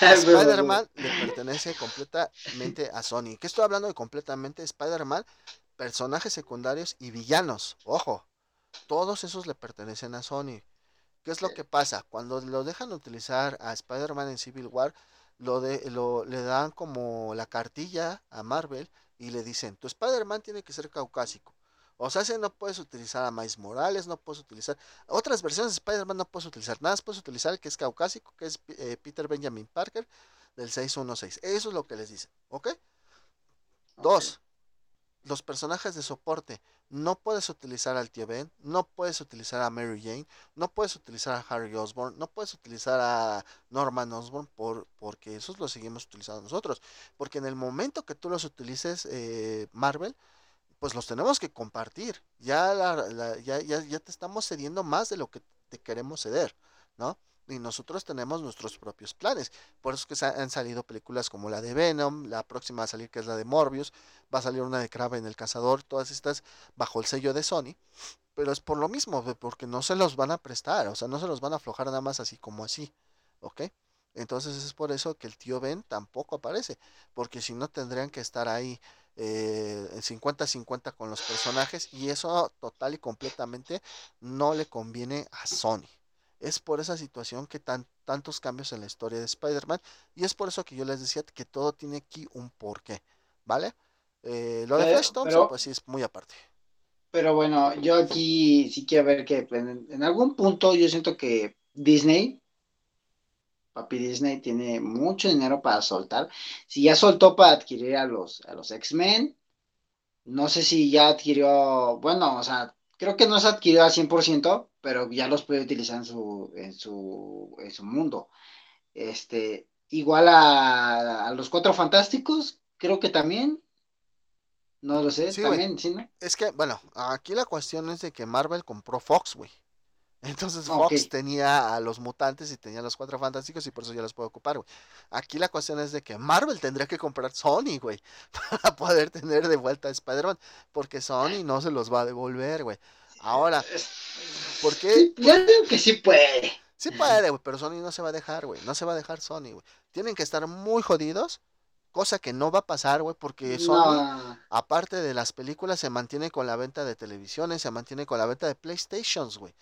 Spider-Man le pertenece completamente a Sony. ¿Qué estoy hablando de completamente? Spider-Man, personajes secundarios y villanos. Ojo, todos esos le pertenecen a Sony. ¿Qué es lo que pasa? Cuando lo dejan utilizar a Spider-Man en Civil War, lo de, lo, le dan como la cartilla a Marvel y le dicen, tu Spider-Man tiene que ser caucásico. O sea, si no puedes utilizar a Miles Morales, no puedes utilizar otras versiones de Spider-Man, no puedes utilizar nada, puedes utilizar el que es caucásico, que es eh, Peter Benjamin Parker del 616. Eso es lo que les dicen, ¿ok? Dos, los personajes de soporte. No puedes utilizar al tío Ben, no puedes utilizar a Mary Jane, no puedes utilizar a Harry Osborn, no puedes utilizar a Norman Osborn por, porque esos los seguimos utilizando nosotros. Porque en el momento que tú los utilices, eh, Marvel, pues los tenemos que compartir. Ya, ya, ya, te estamos cediendo más de lo que te queremos ceder, ¿no? Y nosotros tenemos nuestros propios planes. Por eso es que han salido películas como la de Venom, la próxima a salir que es la de Morbius, va a salir una de en el Cazador, todas estas bajo el sello de Sony. Pero es por lo mismo, porque no se los van a prestar, o sea, no se los van a aflojar nada más así como así, ¿ok? Entonces es por eso que el tío Ben tampoco aparece, porque si no tendrían que estar ahí 50-50 eh, con los personajes y eso total y completamente no le conviene a Sony. Es por esa situación que tan, tantos cambios en la historia de Spider-Man y es por eso que yo les decía que todo tiene aquí un porqué, ¿vale? Eh, lo de Flash Thompson, pues sí es muy aparte. Pero bueno, yo aquí sí quiero ver que en algún punto yo siento que Disney Papi Disney tiene mucho dinero para soltar. Si ya soltó para adquirir a los, a los X-Men, no sé si ya adquirió, bueno, o sea, creo que no se adquirió al 100%, pero ya los puede utilizar en su, en su, en su mundo. Este, igual a, los Cuatro Fantásticos, creo que también. No lo sé, también, ¿sí, no? Es que, bueno, aquí la cuestión es de que Marvel compró Fox, güey. (laughs) Entonces Fox tenía a los mutantes y tenía a los cuatro fantásticos y por eso ya los puedo ocupar, güey. Aquí la cuestión es de que Marvel tendría que comprar Sony, güey, (laughs) para poder tener de vuelta a Spider-Man, porque Sony no se los va a devolver, güey. Ahora, ¿por qué? yo digo que sí puede. Sí puede, güey, pero Sony no se va a dejar, güey. No se va a dejar Sony, güey. Tienen que estar muy jodidos, cosa que no va a pasar, güey, porque Sony, aparte de las películas, se mantiene con la venta de televisiones, se mantiene con la venta de PlayStations, güey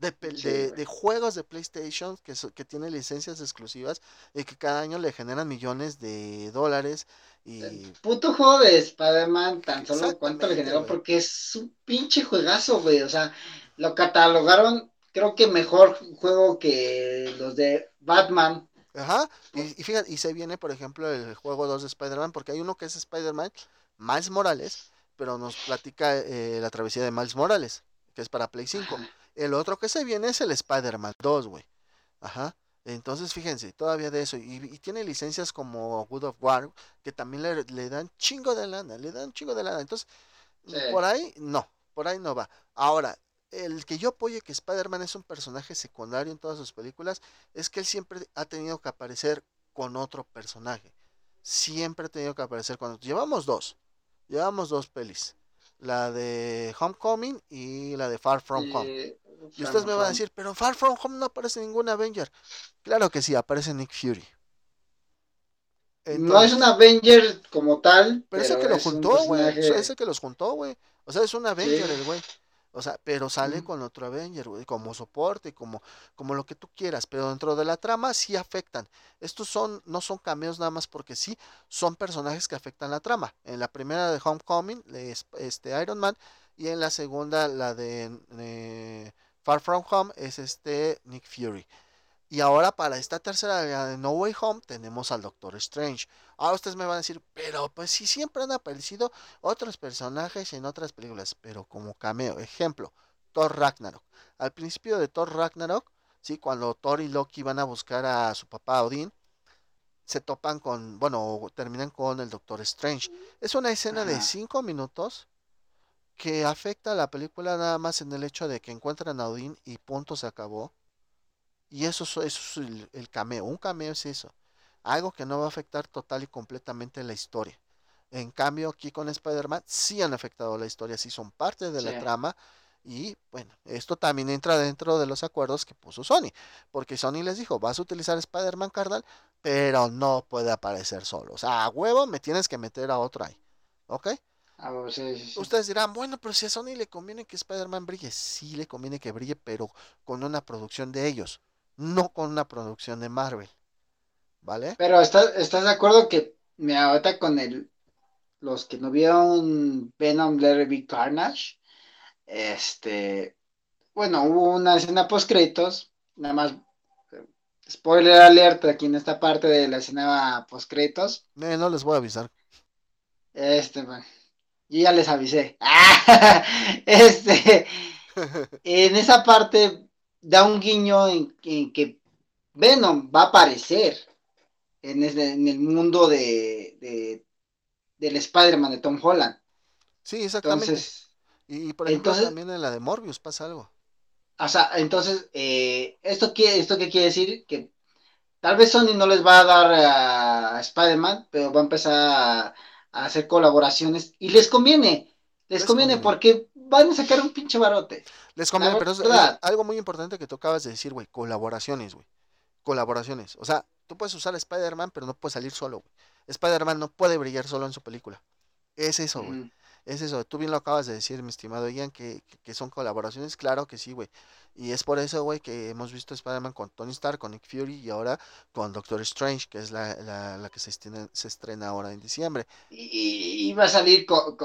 de, de, juegos de PlayStation que, que tiene licencias exclusivas y que cada año le generan millones de dólares Y... Puto juego de Spider-Man, tan solo cuánto le generó, porque es un pinche juegazo, güey. O sea, lo catalogaron, creo que mejor juego que los de Batman. Ajá, y, fíjate, y se viene, por ejemplo, el juego 2 de Spider-Man, porque hay uno que es Spider-Man, Miles Morales, pero nos platica eh, la travesía de Miles Morales, que es para Play 5. El otro que se viene es el Spider-Man 2, güey. Ajá. Entonces, fíjense, todavía de eso. Y, tiene licencias como Good of War, que también le, dan chingo de lana, le dan chingo de lana. Entonces, por ahí, no, por ahí no va. Ahora, el que yo apoye que Spider-Man es un personaje secundario en todas sus películas, es que él siempre ha tenido que aparecer con otro personaje. Siempre ha tenido que aparecer con otro. Llevamos dos. Llevamos dos pelis. La de Homecoming y la de Far From Home. Y ustedes me van a decir, pero Far From Home no aparece ningún Avenger. Claro que sí, aparece Nick Fury. no es un Avenger como tal. Pero, ese que lo juntó, güey. Ese que los juntó, güey. O sea, es un Avenger el güey. O sea, pero sale con otro Avenger, güey, como soporte, como, como lo que tú quieras, pero dentro de la trama sí afectan. Estos son, no son cameos nada más porque sí, son personajes que afectan la trama. En la primera de Homecoming, este Iron Man, y en la segunda, la de Far From Home, es este Nick Fury. Y ahora para esta tercera de No Way Home tenemos al Doctor Strange. Ahora ustedes me van a decir, pero pues sí siempre han aparecido otros personajes en otras películas, pero como cameo. Ejemplo, Thor Ragnarok. Al principio de Thor Ragnarok, sí, cuando Thor y Loki van a buscar a su papá Odín, se topan con, bueno, terminan con el Doctor Strange. Es una escena de cinco minutos que afecta a la película nada más en el hecho de que encuentran a Odín y punto se acabó y eso, es el, cameo. Un cameo es eso. Algo que no va a afectar total y completamente la historia. En cambio, aquí con Spider-Man sí han afectado la historia, sí son parte de la trama. Y bueno, esto también entra dentro de los acuerdos que puso Sony. Porque Sony les dijo, vas a utilizar Spider-Man Cardal, pero no puede aparecer solo. O sea, a huevo me tienes que meter a otro ahí. ¿Ok? Ah, Ustedes dirán, bueno, pero si a Sony le conviene que Spider-Man brille, sí le conviene que brille, pero con una producción de ellos no con una producción de Marvel. ¿Vale? Pero ¿estás, estás de acuerdo que me ahorita con el los que no vieron Venom Larry Carnage, este, bueno, hubo una escena post créditos, nada más spoiler alert aquí en esta parte de la escena post créditos. Eh, no les voy a avisar. Este, bueno, yo ya les avisé. (laughs) este, en esa parte da un guiño en, que Venom va a aparecer en, el mundo de, del Spider-Man de Tom Holland. Sí, exactamente. y, por ejemplo también en la de Morbius pasa algo. O sea, entonces, eh, ¿esto, qué, ¿esto qué quiere decir? Que tal vez Sony no les va a dar a, Spider-Man, pero va a empezar a, hacer colaboraciones y les conviene. Les, conviene, porque van a sacar un pinche barote. Les conviene, pero es, algo muy importante que tú acabas de decir, güey, colaboraciones, güey. Colaboraciones. O sea, tú puedes usar Spider-Man, pero no puedes salir solo, güey. Spider-Man no puede brillar solo en su película. Es eso, güey. Es eso. Tú bien lo acabas de decir, mi estimado Ian, que, que, son colaboraciones. Claro que sí, güey. Y es por eso, güey, que hemos visto Spider-Man con Tony Stark, con Nick Fury y ahora con Doctor Strange, que es la, la, que se estrena, se estrena ahora en diciembre. Y, va a salir con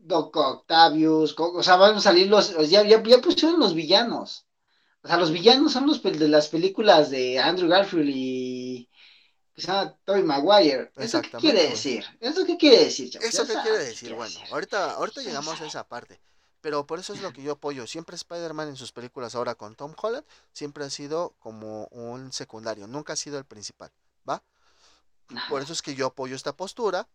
Doc Octavius, o sea, van a salir los, ya, ya, ya, pusieron los villanos. O sea, los villanos son los de las películas de Andrew Garfield y que se llama Tobey Maguire. ¿Eso qué quiere decir? ¿Eso qué quiere decir, ¿Eso qué quiere decir? Bueno, ahorita, ahorita llegamos a esa parte. Pero por eso es lo que yo apoyo. Siempre Spider-Man en sus películas ahora con Tom Holland siempre ha sido como un secundario, nunca ha sido el principal, ¿va? Por eso es que yo apoyo esta postura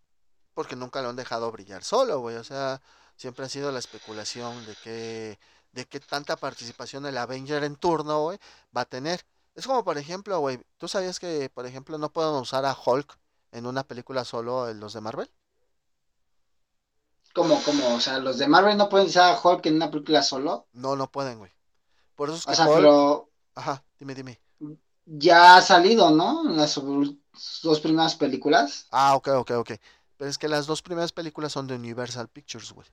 porque nunca lo han dejado brillar solo, güey. O sea, siempre ha sido la especulación de que, de que tanta participación el Avenger en turno, güey, va a tener. Es como, por ejemplo, güey, ¿tú sabías que, por ejemplo, no pueden usar a Hulk en una película solo en los de Marvel? ¿Cómo, cómo? O sea, ¿los de Marvel no pueden usar a Hulk en una película solo? No, no pueden, güey. Por eso es que o sea, pero... Ajá, dime, dime. Ya ha salido, ¿no? En las dos primeras películas. Ah, ok, ok, ok. Pero es que las dos primeras películas son de Universal Pictures, güey.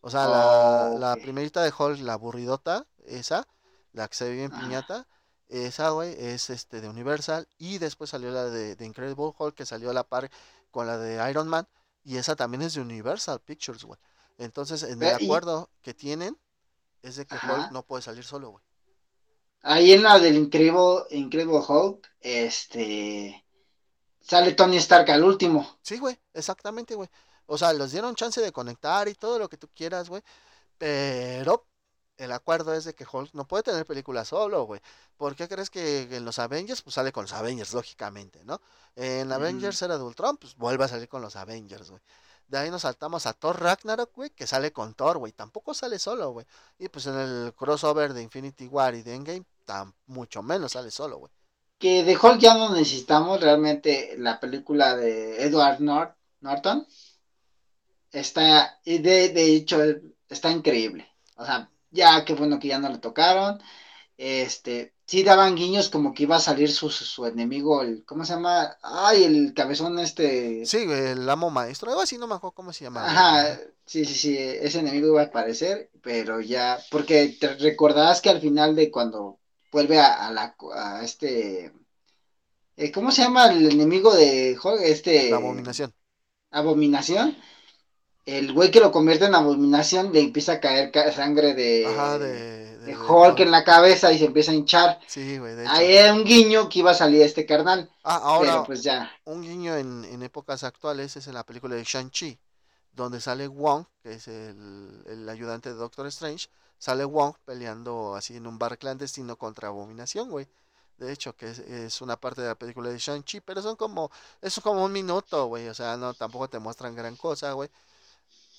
O sea, la, la primerita de Hulk, la aburridota, esa, la que se ve en piñata, Esa, güey, es este de Universal. Y después salió la de, Incredible Hulk, que salió a la par con la de Iron Man. Y esa también es de Universal Pictures, güey. Entonces, en el acuerdo que tienen, es de que Hulk no puede salir solo, güey. Ahí en la del Incredible, Incredible Hulk, este. Sale Tony Stark al último. Sí, güey, exactamente, güey. O sea, les dieron chance de conectar y todo lo que tú quieras, güey. Pero el acuerdo es de que Hulk no puede tener película solo, güey. ¿Por qué crees que en los Avengers, pues sale con los Avengers, lógicamente, ¿no? En Avengers era de Ultron, pues vuelve a salir con los Avengers, güey. De ahí nos saltamos a Thor Ragnarok, güey, que sale con Thor, güey. Tampoco sale solo, güey. Y pues en el crossover de Infinity War y de Endgame, tan mucho menos sale solo, güey. Que de Hulk ya no necesitamos realmente la película de Edward Norton. Está, de, de hecho, está increíble. O sea, ya qué bueno que ya no le tocaron. Este, sí daban guiños como que iba a salir su, su, enemigo, el, ¿cómo se llama? Ay, el cabezón este. Sí, el amo maestro, algo así, no me acuerdo cómo se llama. Ajá, sí, sí, sí, ese enemigo iba a aparecer, pero ya, porque te recordarás que al final de cuando vuelve a, la, a este, eh, ¿cómo se llama el enemigo de este? La abominación. Abominación el güey que lo convierte en abominación le empieza a caer sangre de, Ajá, de, de, Hulk en la cabeza y se empieza a hinchar. Sí, güey. Ahí era un guiño que iba a salir este carnal. Ah, ahora, pues ya. Un guiño en, en épocas actuales es en la película de Shang-Chi, donde sale Wong, que es el, el, ayudante de Doctor Strange, sale Wong peleando así en un bar clandestino contra Abominación, güey. De hecho, que es, es, una parte de la película de Shang-Chi, pero son como, es como un minuto, güey. O sea, no, tampoco te muestran gran cosa, güey.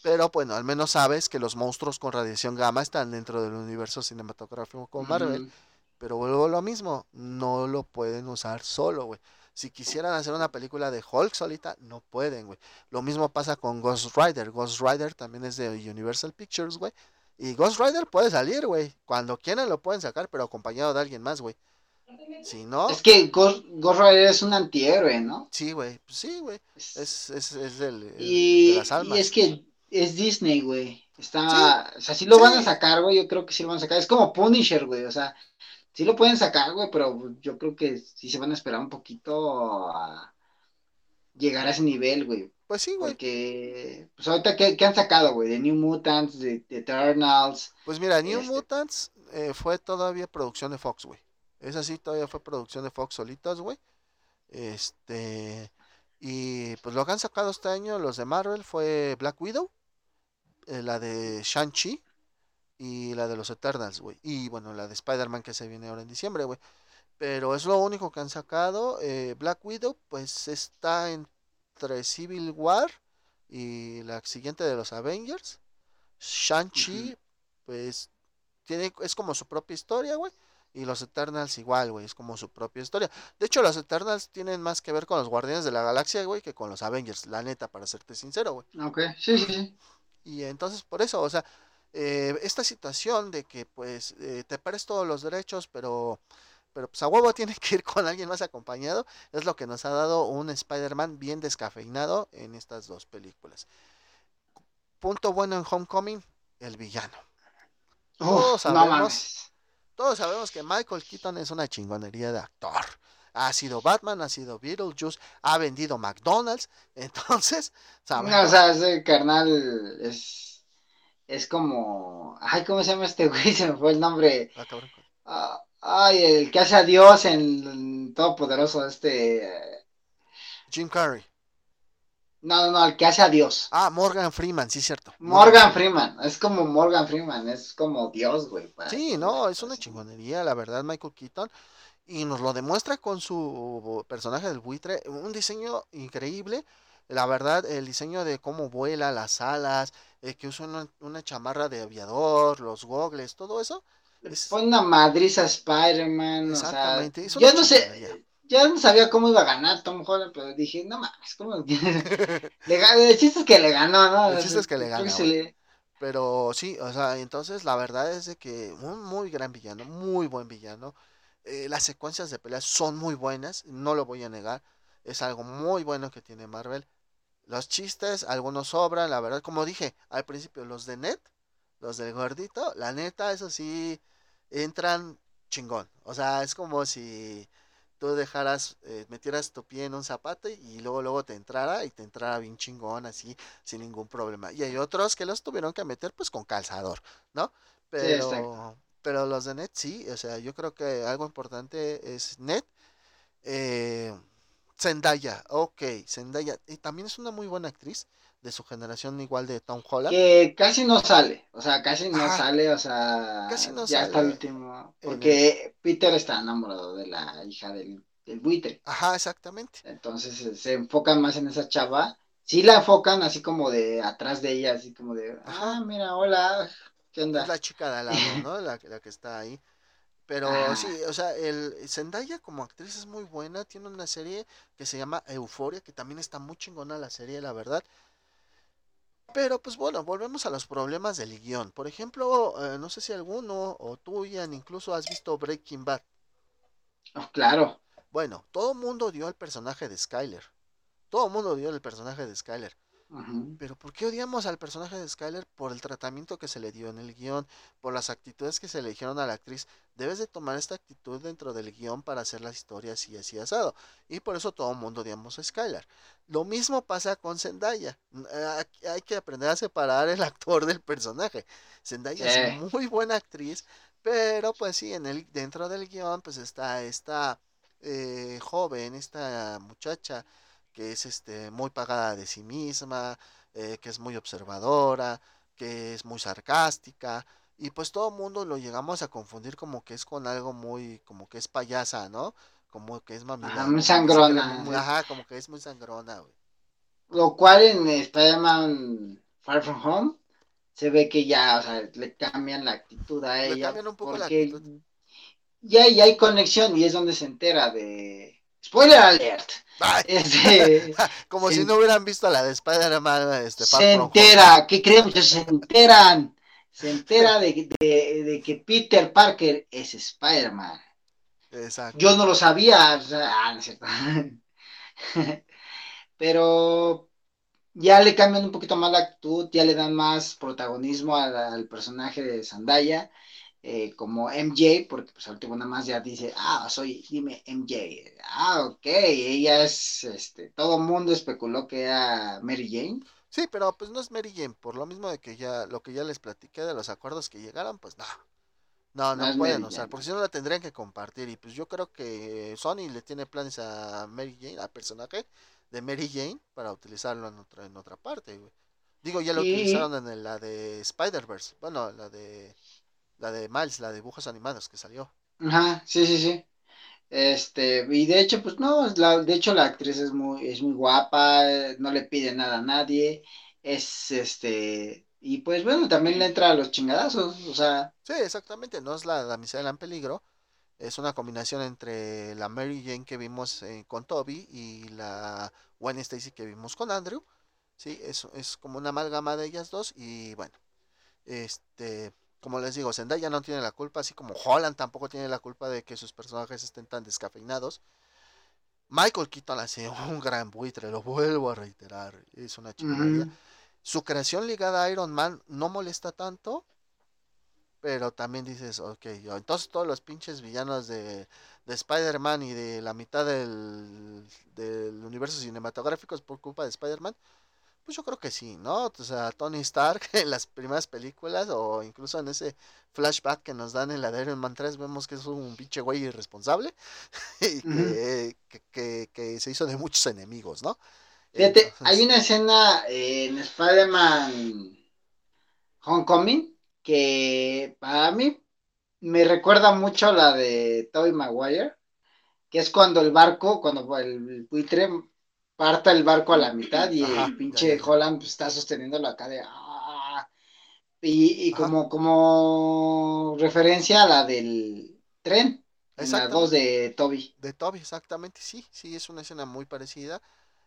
Pero bueno, al menos sabes que los monstruos con radiación gamma están dentro del universo cinematográfico con Marvel. Pero vuelvo a lo mismo, no lo pueden usar solo, güey. Si quisieran hacer una película de Hulk solita, no pueden, güey. Lo mismo pasa con Ghost Rider. Ghost Rider también es de Universal Pictures, güey. Y Ghost Rider puede salir, güey. Cuando quieran lo pueden sacar, pero acompañado de alguien más, güey. Si no. Es que Ghost, Rider es un antihéroe, ¿no? Sí, güey. Sí, güey. Es, es, es el, y, de las almas. Y es que es Disney, güey. Está, o sea, sí lo van a sacar, güey, yo creo que sí lo van a sacar. Es como Punisher, güey, o sea, sí lo pueden sacar, güey, pero yo creo que sí se van a esperar un poquito a llegar a ese nivel, güey. Pues sí, güey. Porque, pues ahorita, ¿qué, han sacado, güey? De New Mutants, de, Eternals. Pues mira, New este Mutants eh, fue todavía producción de Fox, güey. Esa sí todavía fue producción de Fox solitas, güey. Este. Y pues lo que han sacado este año los de Marvel fue Black Widow, eh, la de Shang-Chi y la de los Eternals, güey. Y bueno, la de Spider-Man que se viene ahora en diciembre, güey. Pero es lo único que han sacado. Eh, Black Widow, pues está entre Civil War y la siguiente de los Avengers. Shang-Chi, pues tiene, es como su propia historia, güey. Y los Eternals igual, güey, es como su propia historia. De hecho, los Eternals tienen más que ver con los Guardianes de la Galaxia, güey, que con los Avengers, la neta, para serte sincero, güey. Ok, sí, sí, sí. Y entonces por eso, o sea, eh, esta situación de que pues eh, te pares todos los derechos, pero, pero pues a huevo (laughs) tiene que ir con alguien más acompañado, es lo que nos ha dado un Spider-Man bien descafeinado en estas dos películas. Punto bueno en Homecoming, el villano. todos sabemos, todos sabemos que Michael Keaton es una chingonería de actor ha sido Batman, ha sido Beetlejuice, ha vendido McDonald's, (laughs) entonces, ¿sabes? No, o sea, ese carnal es, es como, ay, ¿cómo se llama este güey? (laughs) Se me fue el nombre. Ah, ah, ay, el que hace a Dios en, Todopoderoso, este... Jim Carrey. No, no, no, el que hace a Dios. Ah, Morgan Freeman, sí, cierto. Morgan, Freeman. es como Morgan Freeman, es como Dios, güey. Sí, no, es una chingonería, la verdad, Michael Keaton y nos lo demuestra con su personaje del buitre, un diseño increíble. La verdad, el diseño de cómo vuela, las alas, eh, que usa una, chamarra de aviador, los gogles, todo eso. Es... Fue una madriza Spider-Man. Exactamente. yo no sé, ya no sabía cómo iba a ganar Tom Holland, pero dije, no mames, ¿cómo? (laughs) el chiste es que le ganó, ¿no? El chiste es que le ganó. Pero sí, o sea, entonces la verdad es de que un muy gran villano, muy buen villano. Eh, las secuencias de peleas son muy buenas, no lo voy a negar. Es algo muy bueno que tiene Marvel. Los chistes, algunos sobran, la verdad, como dije al principio, los de Net, los del gordito, la neta, eso sí, entran chingón. O sea, es como si tú dejaras, eh, metieras tu pie en un zapato y luego luego te entrara y te entrara bien chingón así sin ningún problema. Y hay otros que los tuvieron que meter pues con calzador, ¿no? Pero, pero los de Net sí, o sea, yo creo que algo importante es Net. Eh, Zendaya, ok, Zendaya, y también es una muy buena actriz de su generación igual de Tom Holland. Que casi no sale, o sea, casi no sale, o sea, casi no ya está el último, porque Peter está enamorado de la hija del, del buitre. Ajá, exactamente. Entonces se enfocan más en esa chava, sí la enfocan así como de atrás de ella, así como de, ah, mira, hola, ¿qué onda? Es la chica de al lado, ¿no? La, la que está ahí. Pero sí, o sea, el Zendaya como actriz es muy buena, tiene una serie que se llama Euforia, que también está muy chingona la serie, la verdad. Pero pues bueno, volvemos a los problemas del guion. Por ejemplo, eh, no sé si alguno o tú, Ian, incluso has visto Breaking Bad. Oh, claro. Bueno, todo el mundo dio el personaje de Skyler. Todo el mundo dio el personaje de Skyler. Pero ¿por qué odiamos al personaje de Skyler? Por el tratamiento que se le dio en el guion, por las actitudes que se le dijeron a la actriz. Debes de tomar esta actitud dentro del guion para hacer la historia así, así asado. Y por eso todo el mundo odiamos a Skyler. Lo mismo pasa con Zendaya. Eh, hay que aprender a separar el actor del personaje. Zendaya es muy buena actriz, pero pues sí, en el, dentro del guion pues está esta eh, joven, esta muchacha que es este, muy pagada de sí misma, eh, que es muy observadora, que es muy sarcástica, y pues todo el mundo lo llegamos a confundir como que es con algo muy, como que es payasa, ¿no? Como que es mamila. Ajá, muy sangrona. ajá, como que es muy sangrona, güey. Lo cual en Spider-Man Far From Home se ve que ya, o sea, le cambian la actitud a ella. Le cambian un poco la actitud. Ya, ya hay conexión y es donde se entera de... Spoiler alert este, (laughs) (laughs) Como si no hubieran visto la de Spider-Man. Este, se entera, ¿qué creen? Se enteran. Se entera de, de, que Peter Parker es Spider-Man. Exacto. Yo no lo sabía. ah, no es cierto. (laughs) Pero ya le cambian un poquito más la actitud, ya le dan más protagonismo al personaje de Zendaya. Eh, como MJ, porque pues último nada más ya dice, ah, soy, dime MJ. Ah, ok, ella es, este, todo mundo especuló que era Mary Jane. Sí, pero pues no es Mary Jane, por lo mismo de que ya, lo que ya les platiqué de los acuerdos que llegaron, pues no. No, no, pueden usar, porque si no la tendrían que compartir. Y pues yo creo que Sony le tiene planes a Mary Jane, al personaje de Mary Jane, para utilizarlo en otra, en otra parte, Digo, ya lo utilizaron en la de Spider-Verse, bueno, la de la de Miles, la de dibujos animados que salió. Ajá, sí, sí, sí. Este, y de hecho, pues no, la, de hecho la actriz es muy, es muy guapa, no le pide nada a nadie, es este, y pues bueno, también le entra a los chingadazos, o sea. Sí, exactamente, no es la damisela en peligro, es una combinación entre la Mary Jane que vimos eh, con Toby y la Gwen Stacy que vimos con Andrew, sí, es, es como una amalgama de ellas dos y bueno, este, como les digo, Zendaya no tiene la culpa, así como Holland tampoco tiene la culpa de que sus personajes estén tan descafeinados. Michael Keaton hace (laughs) un gran buitre, lo vuelvo a reiterar, es una chingadería. Su creación ligada a Iron Man no molesta tanto, pero también dices, ok, entonces todos los pinches villanos de, de Spider-Man y de la mitad del, del universo cinematográfico es por culpa de Spider-Man. Pues yo creo que sí, ¿no? O sea, Tony Stark (laughs) en las primeras películas o incluso en ese flashback que nos dan en la de Iron Man 3 vemos que es un pinche güey irresponsable (laughs) y que, que, se hizo de muchos enemigos, ¿no? Fíjate, hay una escena en Spider-Man Homecoming que para mí me recuerda mucho a la de Tobey Maguire, que es cuando el barco, cuando el buitre parta el barco a la mitad y el pinche Holland pues, está sosteniéndolo acá de... Ah", y, como, como referencia a la del tren. La dos de Toby. De Toby, exactamente, sí, sí, es una escena muy parecida.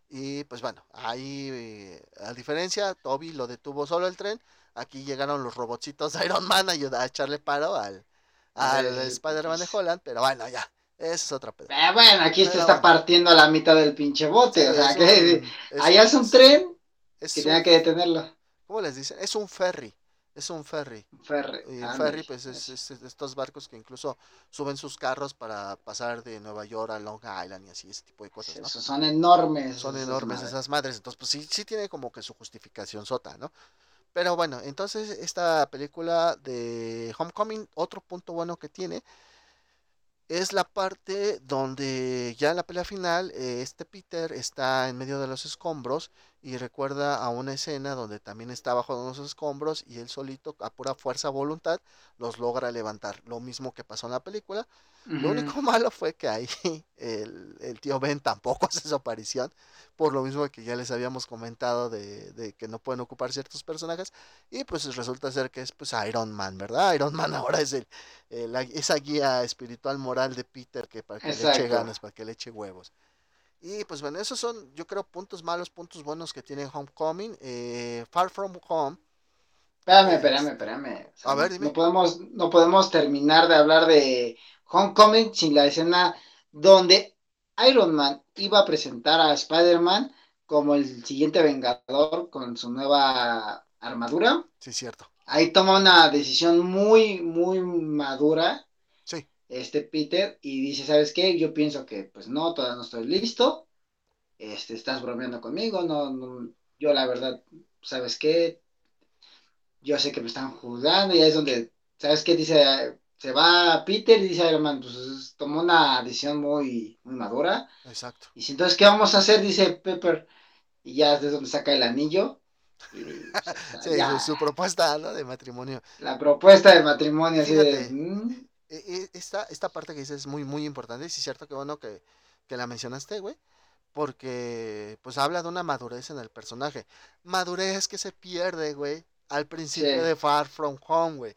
Y pues bueno, ahí, eh, a diferencia, Toby lo detuvo solo el tren. Aquí llegaron los robotcitos de Iron Man a, ayudar a echarle paro al, al Spider-Man de Holland, pero bueno, ya, esa es otra pedo. Eh, bueno, aquí se está partiendo a la mitad del pinche bote. o sea, que allá (laughs) es un tren que tenga que detenerlo. ¿Cómo les dicen? Es un ferry. Es un ferry. Ferry. Y el ferry, pues, es, estos barcos que incluso suben sus carros para pasar de Nueva York a Long Island y así, ese tipo de cosas, ¿no? son enormes. Son enormes esas madres. Entonces, pues sí, sí tiene como que su justificación sota, ¿no? Pero bueno, entonces esta película de Homecoming, otro punto bueno que tiene es la parte donde ya en la pelea final eh, este Peter está en medio de los escombros y recuerda a una escena donde también está bajo unos escombros y él solito a pura fuerza voluntad los logra levantar. Lo mismo que pasó en la película. Lo único (laughs) malo fue que ahí (laughs) el, el, tío Ben tampoco (laughs) hace su aparición, por lo mismo que ya les habíamos comentado de, de, que no pueden ocupar ciertos personajes y pues resulta ser que es pues Iron Man, ¿verdad? Iron Man ahora es el, esa guía espiritual moral de Peter que para que le eche ganas, para que le eche huevos. Y pues bueno, esos son yo creo puntos malos, puntos buenos que tiene Homecoming. Eh, Far From Home. Espérame, espérame, espérame. a ver, dime. No podemos, no podemos terminar de hablar de Homecoming sin la escena donde Iron Man iba a presentar a Spider-Man como el siguiente Vengador con su nueva armadura. Sí, cierto. Ahí toma una decisión muy, muy madura. Sí. Este Peter y dice, ¿sabes qué? Yo pienso que pues no, todavía no estoy listo. Este, estás bromeando conmigo, no, no yo la verdad, ¿sabes qué? Yo sé que me están juzgando y ahí es donde, ¿sabes qué? Dice, se va Peter y dice Iron Man, pues tomó una decisión muy, muy madura. Exacto. Y si entonces, ¿qué vamos a hacer? Dice Pepper. Y ya es de donde saca el anillo. (laughs) sí, su, propuesta ¿no? de matrimonio. La propuesta de matrimonio, así de. Mm". E, e, esta, esta parte que dices es muy, muy importante. Y sí, es cierto que bueno que, que la mencionaste, güey. Porque, pues habla de una madurez en el personaje. Madurez que se pierde, güey, al principio de Far From Home, güey.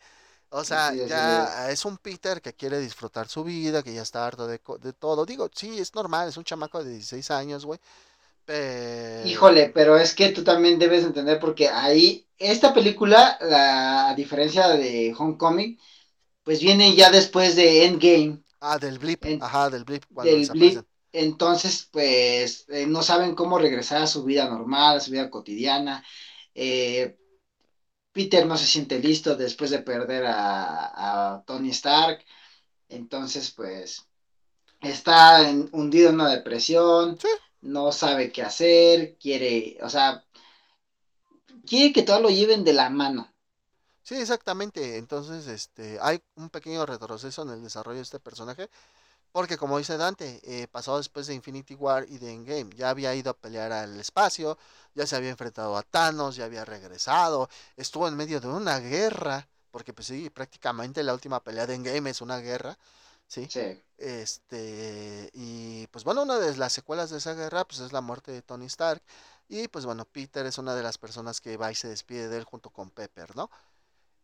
O sea, ya es un Peter que quiere disfrutar su vida, que ya está harto de, de todo. Digo, sí, es normal, es un chamaco de 16 años, güey. Pero... Híjole, pero es que tú también debes entender porque ahí, esta película, la, a diferencia de Homecoming, pues viene ya después de Endgame. Ah, del blip, ajá, del blip. Del blip. Entonces, pues, eh, no saben cómo regresar a su vida normal, a su vida cotidiana. Eh, Peter no se siente listo después de perder a, Tony Stark. Entonces, pues, está hundido en una depresión. No sabe qué hacer. Quiere, o sea, quiere que todo lo lleven de la mano. Sí, exactamente. Entonces, este, hay un pequeño retroceso en el desarrollo de este personaje porque como dice Dante, eh, pasó después de Infinity War y de Endgame. Ya había ido a pelear al espacio, ya se había enfrentado a Thanos, ya había regresado, estuvo en medio de una guerra, porque pues sí, prácticamente la última pelea de Endgame es una guerra, ¿sí? Sí. Este, y pues bueno, una de las secuelas de esa guerra pues es la muerte de Tony Stark. Y pues bueno, Peter es una de las personas que va y se despide de él junto con Pepper, ¿no?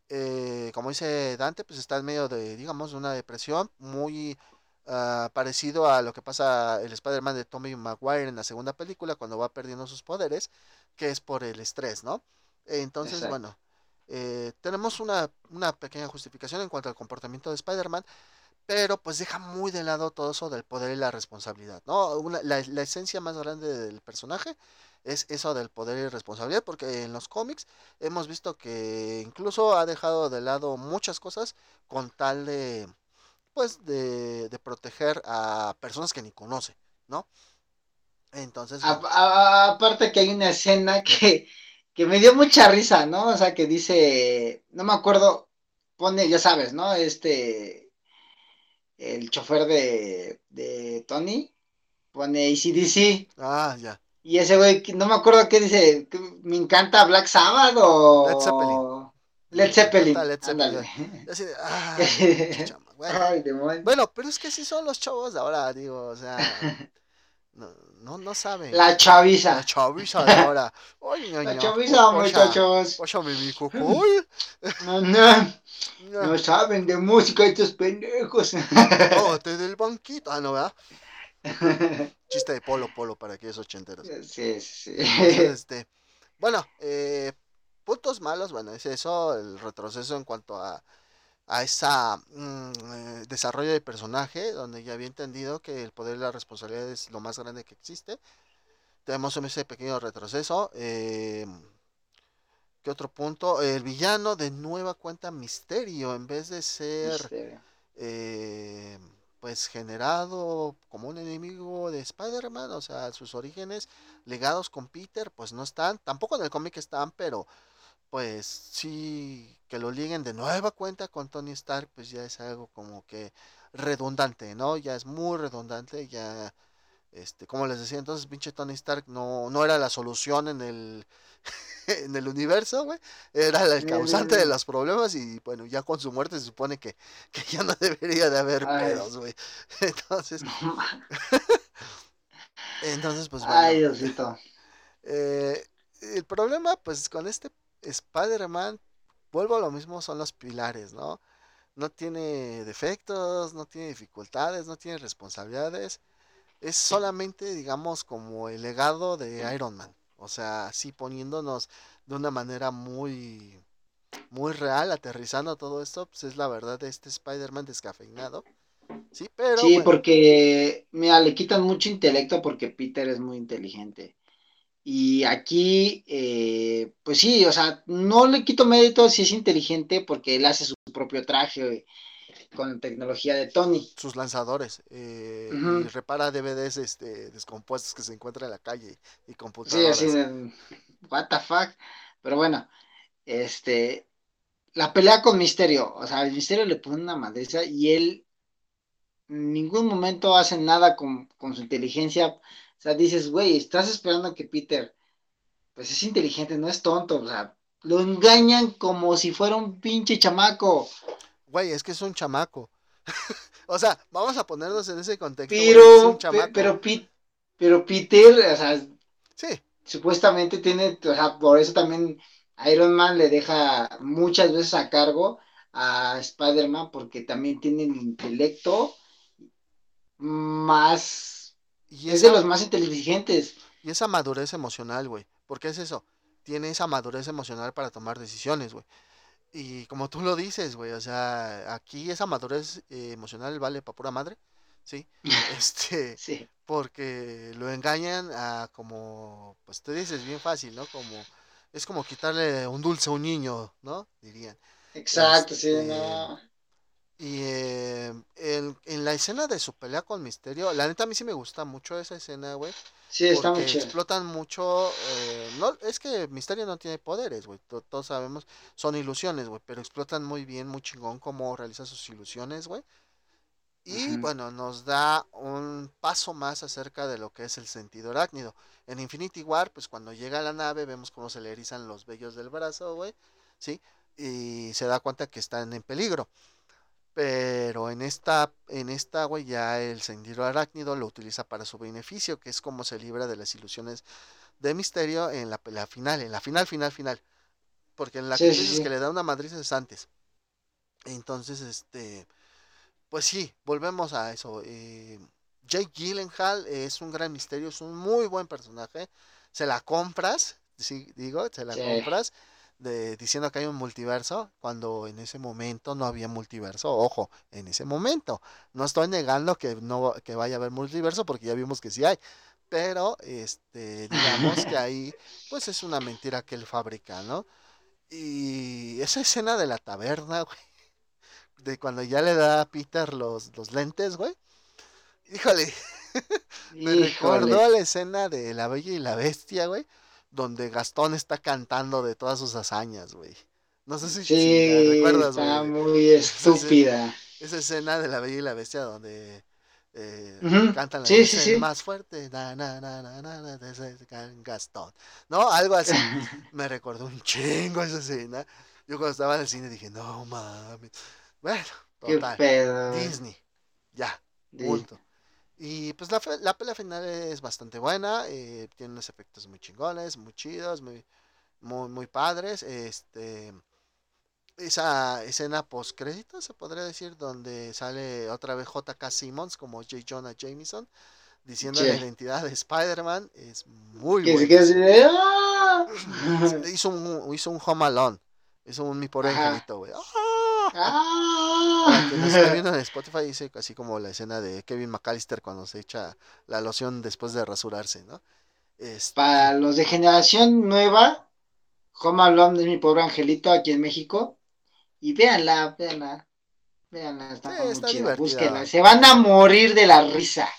Eh, como dice Dante, pues está en medio de, digamos, una depresión muy Ah, parecido a lo que pasa el Spider-Man de Tommy Maguire en la segunda película cuando va perdiendo sus poderes, que es por el estrés, ¿no? Entonces, bueno, eh, tenemos una, una, pequeña justificación en cuanto al comportamiento de Spider-Man, pero pues deja muy de lado todo eso del poder y la responsabilidad, ¿no? la, la, esencia más grande del personaje es eso del poder y responsabilidad, porque en los cómics hemos visto que incluso ha dejado de lado muchas cosas con tal de pues de, proteger a personas que ni conoce, ¿no? Entonces... aparte que hay una escena que, que me dio mucha risa, ¿no? O sea, que dice, no me acuerdo, pone, ya sabes, ¿no? Este, el chofer de, de Tony, pone ACDC. Ah, ya. Y ese güey, no me acuerdo qué dice, me encanta Black Sabbath o... Led Zeppelin. Led Zeppelin. Led Zeppelin. Así de, (laughs) bueno, pero es que sí son los chavos de ahora, digo, o sea, no, no, saben. La chaviza. La chaviza de ahora. la chaviza, muchachos. mi (laughs) No, no, (laughs) no saben de música estos pendejos. Oh, te del banquito. Ah, no, ¿verdad? (laughs) Chiste de polo, polo para aquellos ochenteros. Sí, sí. (laughs) este, bueno, eh, puntos malos, bueno, es eso, el retroceso en cuanto a a ese mm, eh, desarrollo de personaje, donde ya había entendido que el poder y la responsabilidad es lo más grande que existe. Tenemos ese pequeño retroceso. Eh, ¿Qué otro punto? El villano de nueva cuenta Misterio, en vez de ser eh, pues generado como un enemigo de Spider-Man, o sea, sus orígenes legados con Peter, pues no están, tampoco en el cómic están, pero pues sí que lo liguen de nueva cuenta con Tony Stark, pues ya es algo como que redundante, ¿no? Ya es muy redundante, ya este, como les decía, entonces pinche Tony Stark no, no era la solución en el (laughs) en el universo, güey. Era el causante de los problemas y bueno, ya con su muerte se supone que, ya no (laughs) debería de haber pedos, güey. (laughs) Entonces, entonces pues bueno. Ay, Diosito. Eh, el problema, pues con este Spider-Man, vuelvo a lo mismo, son los pilares, ¿no? No tiene defectos, no tiene dificultades, no tiene responsabilidades. Es solamente, digamos, como el legado de Iron Man. O sea, así poniéndonos de una manera muy, muy real, aterrizando todo esto, pues es la verdad de este Spider-Man descafeinado. Sí, pero. Sí, porque, mira, le quitan mucho intelecto porque Peter es muy inteligente. Y aquí, eh, pues sí, o sea, no le quito mérito si es inteligente porque él hace su propio traje con tecnología de Tony. Sus lanzadores. Eh, y repara DVDs este, descompuestos que se encuentran en la calle y computadoras. Sí, así de, what the fuck. Pero bueno, este, la pelea con Misterio, o sea, el Misterio le pone una madriza y él en ningún momento hace nada con, con su inteligencia. O sea, dices, güey, estás esperando que Peter, pues es inteligente, no es tonto, o sea, lo engañan como si fuera un pinche chamaco güey, es que es un chamaco. (laughs) o sea, vamos a ponernos en ese contexto. Pero, pero, pero Peter, o sea, sí. supuestamente tiene, o sea, por eso también Iron Man le deja muchas veces a cargo a Spider-Man porque también tiene el intelecto más... Y es de los más inteligentes. Y esa madurez emocional, güey. ¿Por qué es eso? Tiene esa madurez emocional para tomar decisiones, güey. Y como tú lo dices, güey, o sea, aquí esa madurez eh, emocional vale para pura madre, ¿sí? (laughs) Este, sí. porque lo engañan a como, pues tú dices bien fácil, ¿no? Como, es como quitarle un dulce a un niño, ¿no? Dirían. Exacto, sí, este, no. Y eh, en, la escena de su pelea con Misterio, la neta a mí sí me gusta mucho esa escena, güey. Sí, está muy explotan mucho. Eh, no, es que Misterio no tiene poderes, güey. Todos sabemos, son ilusiones, güey. Pero explotan muy bien, muy chingón cómo realiza sus ilusiones, güey. Y bueno, nos da un paso más acerca de lo que es el sentido arácnido. En Infinity War, pues cuando llega a la nave, vemos cómo se le erizan los vellos del brazo, güey. ¿Sí? Y se da cuenta que están en peligro. Pero en esta, en esta, güey, ya el sentido arácnido lo utiliza para su beneficio, que es como se libra de las ilusiones de misterio en la pelea final, en la final, final, final. Porque en la que dices que le da una madriz es antes. Entonces, este, pues sí, volvemos a eso. Eh, Jake Gyllenhaal es un gran misterio, es un muy buen personaje. Se la compras, sí, digo, se la compras de, diciendo que hay un multiverso, cuando en ese momento no había multiverso. Ojo, en ese momento. No estoy negando que no que vaya a haber multiverso, porque ya vimos que sí hay. Pero, este, digamos que ahí, pues es una mentira que él fabrica, ¿no? Y esa escena de la taberna, güey, de cuando ya le da a Peter los, los lentes, güey. Híjole, (laughs) me recordó la escena de La Bella y la Bestia, güey, donde Gastón está cantando de todas sus hazañas, güey. No sé si, sí, recuerdas, está muy estúpida. Esa, escena de La Bella y la Bestia donde eh, cantan la sí, más fuerte, na, na, na, na, na, de Gastón. ¿No? Algo así. (laughs) Me recordó un chingo esa escena. Yo cuando estaba en el cine dije, no mames. Bueno, total. Disney. Ya, punto. Y pues la, la pelea final es bastante buena, eh, tiene unos efectos muy chingones, muy chidos, muy, muy, muy padres. Este, esa escena post crédito se podría decir, donde sale otra vez JK Simmons como J. Jonah Jameson, diciendo la identidad de Spider-Man, es muy bueno. ¡ah! (laughs) hizo, un, hizo un Home Alone, hizo un mi pobre angelito, güey. ¡Ah! Que nos está viendo (laughs) en Spotify dice así como la escena de Kevin McAllister cuando se echa la loción después de rasurarse, ¿no? Este... Para los de generación nueva, Home Alone es mi pobre angelito aquí en México. Y véanla, véanla. Véanla, está muy chida. Búsquenla. Se van a morir de la risa.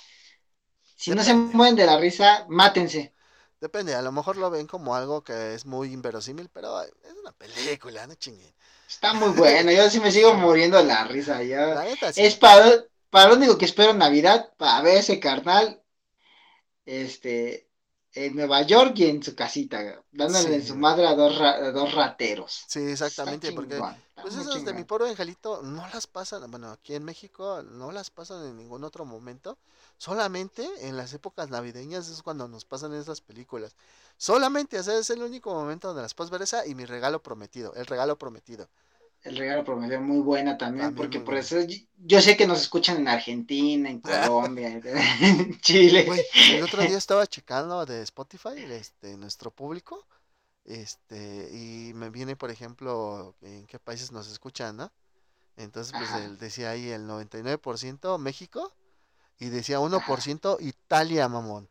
Si no se mueven de la risa, mátense. Depende, a lo mejor lo ven como algo que es muy inverosímil, pero es una película, no chinguen. Está muy bueno, yo sí me sigo (laughs) muriendo de la risa. Ya. Es para, para lo único que espero en Navidad, para ver ese carnal, este, en Nueva York y en su casita, dándole en su madre a dos, dos rateros. Sí, exactamente, porque pues esas de mi pobre angelito no las pasan, bueno, aquí en México no las pasan en ningún otro momento, solamente en las épocas navideñas es cuando nos pasan esas películas. Solamente, o sea, es el único momento donde las puedes ver esa y mi regalo prometido, el regalo prometido. El regalo prometido muy buena también, porque por eso yo sé que nos escuchan en Argentina, en (laughs) Colombia, en (laughs) Chile. el otro día (laughs) estaba checando de Spotify, este, nuestro público, este, y me viene, por ejemplo, en qué países nos escuchan, ¿no? Entonces, pues él decía ahí el 99% México y decía 1% Italia, mamón.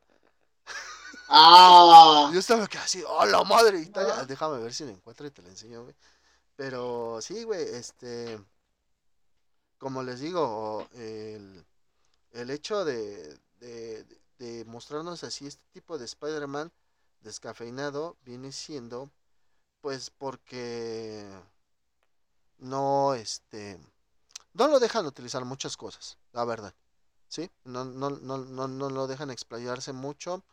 Ah. Yo estaba casi, ¡oh, la madre! Italia. Déjame ver si lo encuentro y te lo enseño, güey. Pero sí, güey, este, como les digo, el, el hecho de, de, mostrarnos así este tipo de Spider-Man descafeinado viene siendo, pues porque no, este, no lo dejan utilizar muchas cosas, la verdad. ¿Sí? No, no, no, no, no lo dejan explayarse mucho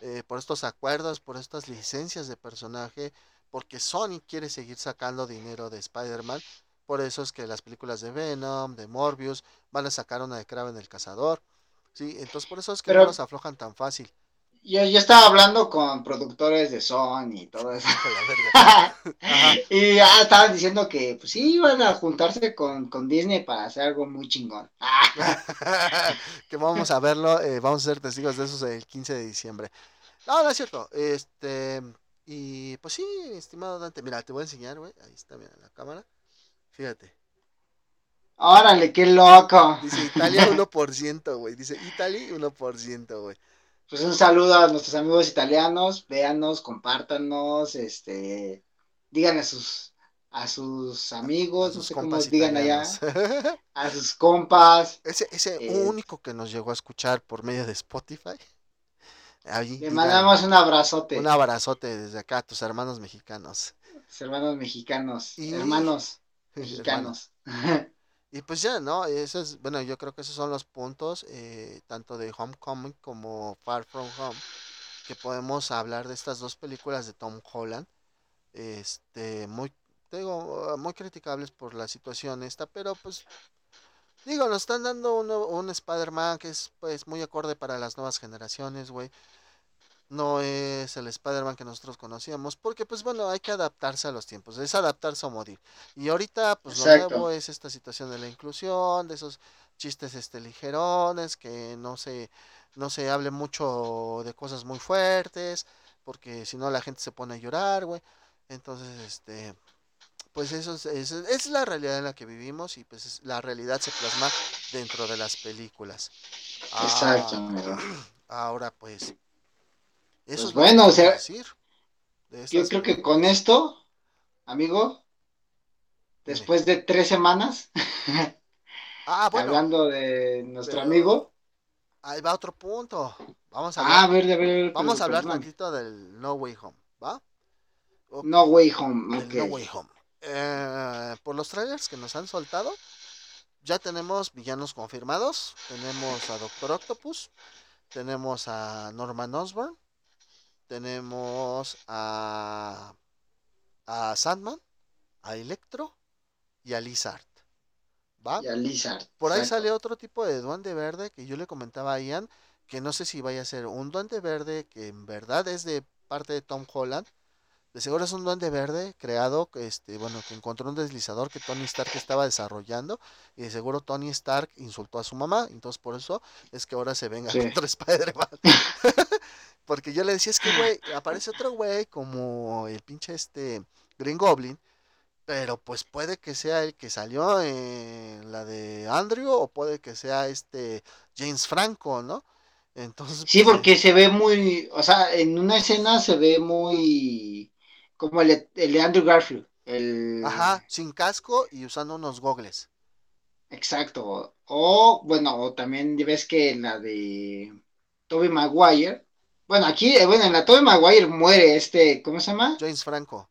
eh, por estos acuerdos, por estas licencias de personaje porque Sony quiere seguir sacando dinero de Spider-Man. Por eso es que las películas de Venom, de Morbius, van a sacar una de Kraven el Cazador. Sí, entonces por eso es que no los aflojan tan fácil. Yo, yo estaba hablando con productores de Sony y todo eso. (laughs) (laughs) y ya estaban diciendo que pues sí iban a juntarse con, Disney para hacer algo muy chingón. (laughs) que vamos a verlo, eh, vamos a ser testigos de eso el 15 de diciembre. No, no es cierto. Este, y pues sí, estimado Dante, mira, te voy a enseñar, güey. Ahí está, mira, la cámara. Fíjate. Órale, qué loco. Dice Italia (laughs) 1%, güey. Dice Italy 1%, güey. Pues un saludo a nuestros amigos italianos. Véanos, compártanos, este. Digan a sus, a sus amigos, no sé cómo digan allá. (laughs) A sus compas. Ese, ese eh, único que nos llegó a escuchar por medio de Spotify. Le mandamos un abrazote. Un abrazote desde acá a tus hermanos mexicanos. Tus hermanos mexicanos. (laughs) Hermanos mexicanos. (laughs) y pues ya, ¿no? Eso es, bueno, yo creo que esos son los puntos, eh, tanto de Homecoming como Far From Home, que podemos hablar de estas dos películas de Tom Holland. Este, muy, digo, muy criticables por la situación esta, pero pues Digo, nos están dando un Spider-Man que es pues muy acorde para las nuevas generaciones, güey no es el Spider-Man que nosotros conocíamos, porque pues bueno, hay que adaptarse a los tiempos, es adaptarse a morir. Y ahorita pues lo nuevo es esta situación de la inclusión, de esos chistes este ligerones, que no se no se hable mucho de cosas muy fuertes, porque si no la gente se pone a llorar, güey. Entonces, este pues eso es, es, la realidad en la que vivimos y pues la realidad se plasma dentro de las películas. Exacto. Ah, (clears throat) ahora pues eso pues bueno, o sea, decir yo creo que con esto, amigo, después de tres semanas, ah, (laughs) hablando de nuestro amigo. Ahí va otro punto. Vamos a ah, hablar, a ver, a ver, vamos a hablar tantito del No Way Home, ¿va? No Way Home, No Way Home. Eh, por los trailers que nos han soltado, ya tenemos villanos confirmados. Tenemos a Doctor Octopus, tenemos a Norman Osborn, tenemos a, a Sandman, a Electro y a Lizard. ¿Va? Y a Lizard. Por ahí sale otro tipo de duende verde que yo le comentaba a Ian, que no sé si vaya a ser un duende verde que en verdad es de parte de Tom Holland. De seguro es un duende verde creado, este, bueno, que encontró un deslizador que Tony Stark estaba desarrollando y de seguro Tony Stark insultó a su mamá, entonces por eso es que ahora se venga contra (laughs) Spider-Man. (laughs) Porque yo le decía, es que, güey, aparece otro güey como el pinche este Green Goblin, pero pues puede que sea el que salió en la de Andrew o puede que sea este James Franco, ¿no? Entonces. Sí, pues, porque se ve muy, o sea, en una escena se ve muy como el, de Andrew Garfield. El... Ajá, sin casco y usando unos gogles. Exacto. O, bueno, o también ves que en la de Toby Maguire. Bueno, aquí, eh, bueno, en la Toby Maguire muere este, ¿cómo se llama? James Franco.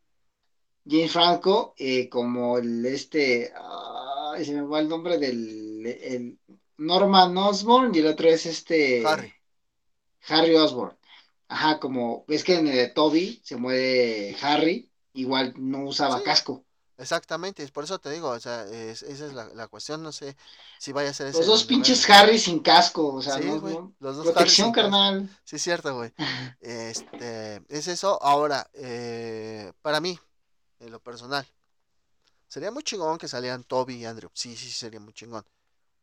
James Franco, eh, como el este, se me va el nombre del el Norman Osborn y el otro es este Harry. Harry Osborn. Ajá, como ves que en el de Toby se muere Harry, igual no usaba casco. Exactamente, por eso te digo, o sea, esa es la, cuestión, no sé si vaya a ser Los dos pinches Harry sin casco, o sea, no, los dos protección carnal. Sí, cierto, güey. este, es eso. Ahora, eh, para mí, en lo personal, sería muy chingón que salieran Toby y Andrew. Sí, sí, sería muy chingón.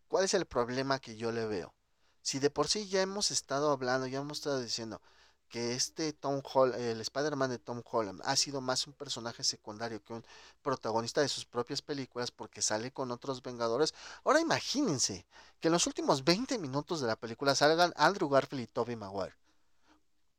¿Cuál es el problema que yo le veo? Si de por sí ya hemos estado hablando, ya hemos estado diciendo, que este Tom Holland, el Spider-Man de Tom Holland, ha sido más un personaje secundario que un protagonista de sus propias películas porque sale con otros Vengadores. Ahora imagínense que en los últimos 20 minutos de la película salgan Andrew Garfield y Tobey Maguire.